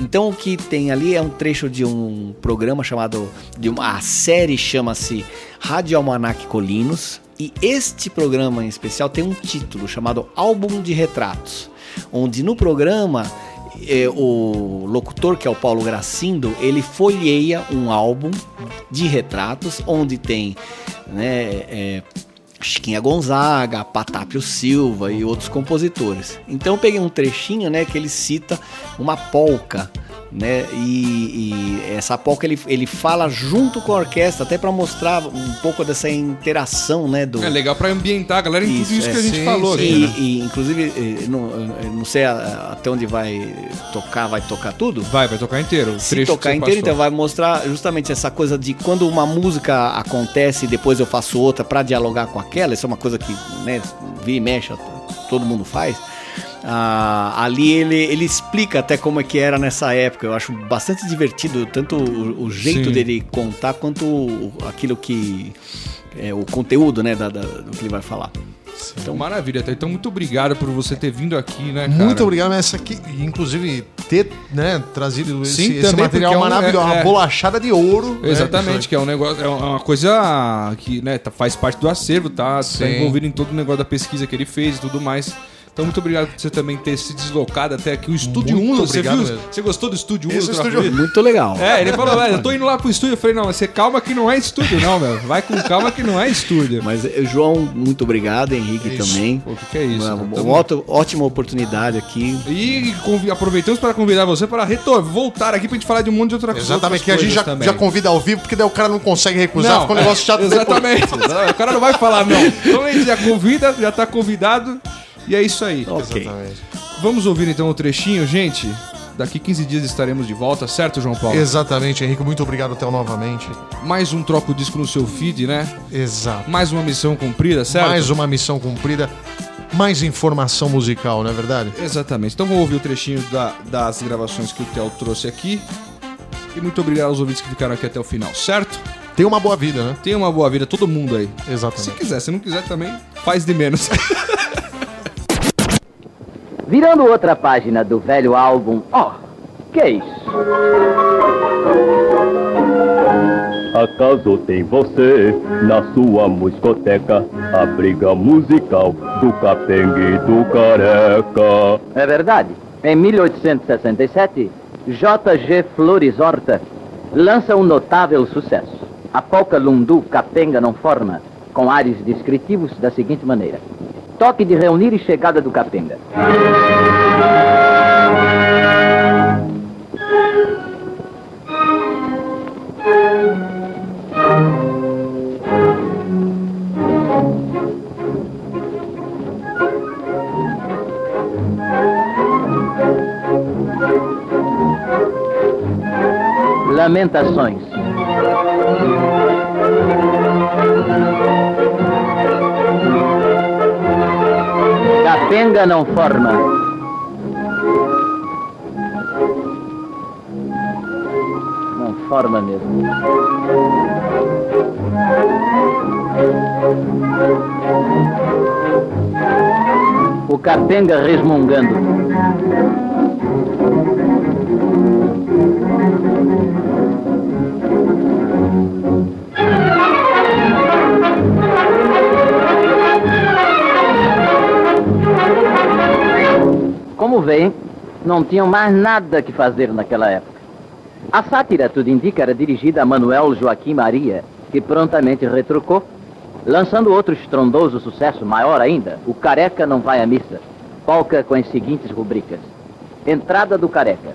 Então o que tem ali é um trecho de um programa chamado, de uma a série chama-se Rádio Almanac Colinos e este programa em especial tem um título chamado Álbum de Retratos, onde no programa eh, o locutor que é o Paulo Gracindo ele folheia um álbum de retratos onde tem né, eh, Chiquinha Gonzaga, Patápio Silva e outros compositores. Então eu peguei um trechinho, né, que ele cita uma polca, né, e, e essa polca ele, ele fala junto com a orquestra, até para mostrar um pouco dessa interação, né, do...
É legal pra ambientar a galera em tudo
Isso,
isso
é,
que a gente
sim,
falou
sim.
aqui,
E,
né?
e, inclusive, eh, não, eu não sei até onde vai tocar, vai tocar tudo?
Vai, vai tocar inteiro.
Se tocar inteiro,
passou.
então vai mostrar justamente essa coisa de quando uma música acontece e depois eu faço outra pra dialogar com aquela, isso é uma coisa que, né, vira e mexe, todo mundo faz. Ah, ali ele, ele explica até como é que era nessa época. Eu acho bastante divertido, tanto o, o jeito
Sim.
dele contar quanto o- aquilo que. É, o conteúdo, né, da- da- do que ele vai falar.
acontece.
Então, maravilha. Então, muito obrigado por você ter vindo aqui, né, cara?
Muito obrigado, essa aqui, inclusive, ter né, trazido esse,
Sim,
esse material
é um-
maravilhoso,
é-
uma
é.
bolachada de ouro. né,
Exatamente, que é um negócio, é uma coisa que né, tá- faz parte do acervo, tá, tá
Sim.
envolvido em todo o negócio da pesquisa que ele fez e tudo mais. Então, muito obrigado por você também ter se deslocado até aqui. O Estúdio
Muito
1, você
obrigado
viu?
mesmo.
Você gostou do Estúdio 1?
Esse Estúdio
Trafolha?
Muito legal.
É, ele falou, "Velho, eu tô indo lá pro estúdio. Eu falei, não, você calma que não é estúdio, não, meu. Vai com calma que não é estúdio.
Mas, eh, João, muito obrigado, Henrique
Isso.
também.
Pô, o que, que é isso?
Uma, uma ótima- ótima oportunidade aqui.
E aproveitamos para convidar você para retor voltar aqui pra gente falar de um monte de outra coisa.
Exatamente, que a gente já, já convida ao vivo, porque daí o cara não consegue recusar, fica um negócio chato *laughs* depois.
Exatamente. o cara não vai falar não. *laughs* Então a gente já convida, já tá convidado. E é isso aí.
Ok.
Exatamente.
Vamos ouvir então o trechinho, gente. Daqui 15 dias estaremos de volta, certo, João Paulo?
Exatamente, Henrique. Muito obrigado, Theo, novamente.
Mais um troco disco no seu feed, né?
Exato.
Mais uma missão cumprida, certo?
Mais uma missão cumprida, mais informação musical, não é verdade?
Exatamente. Então vamos ouvir o trechinho da- das gravações que o Theo trouxe aqui. E muito obrigado aos ouvintes que ficaram aqui até o final, certo?
Tenha uma boa vida, né?
Tenha uma boa vida, todo mundo aí. Se
Exatamente.
quiser, se não quiser também, faz de menos. *laughs*
Virando outra página do velho álbum, ó, que é isso?
Acaso tem você na sua muscoteca a briga musical do capenga e do careca?
É verdade. Em 1867, J.G. Flores Horta lança um notável sucesso. A polca lundu capenga não forma, com ares descritivos da seguinte maneira. Toque de reunir e chegada do capenga. Lamentações. Capenga não forma. Não forma mesmo. O capenga resmungando. Veem, não tinham mais nada que fazer naquela época. A sátira, tudo indica, era dirigida a Manuel Joaquim Maria, que prontamente retrucou, lançando outro estrondoso sucesso maior ainda, O Careca Não Vai à Missa, polca com as seguintes rubricas. Entrada do Careca.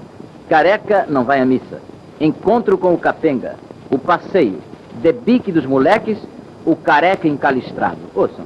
Careca não vai à missa. Encontro com o Capenga. O passeio. Debique dos moleques. O Careca encalistrado. Ouçam.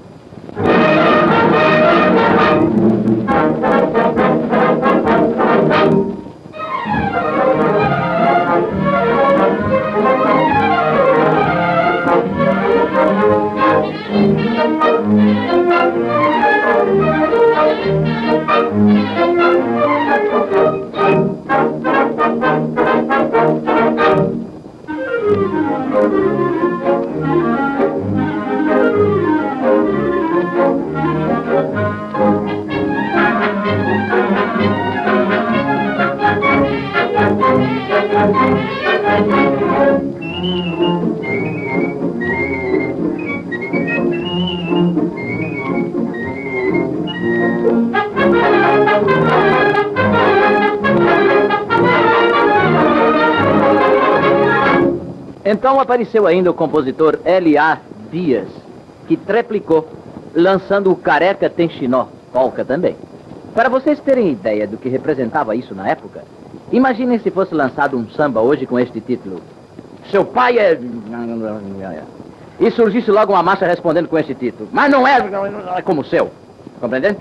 Então apareceu ainda o compositor L.A. Dias, que treplicou, lançando o Careca Tem Chinó, polca também. Para vocês terem ideia do que representava isso na época, imaginem se fosse lançado um samba hoje com este título. Seu pai é... E surgisse logo uma massa respondendo com este título. Mas não é, é como o seu. Compreendendo?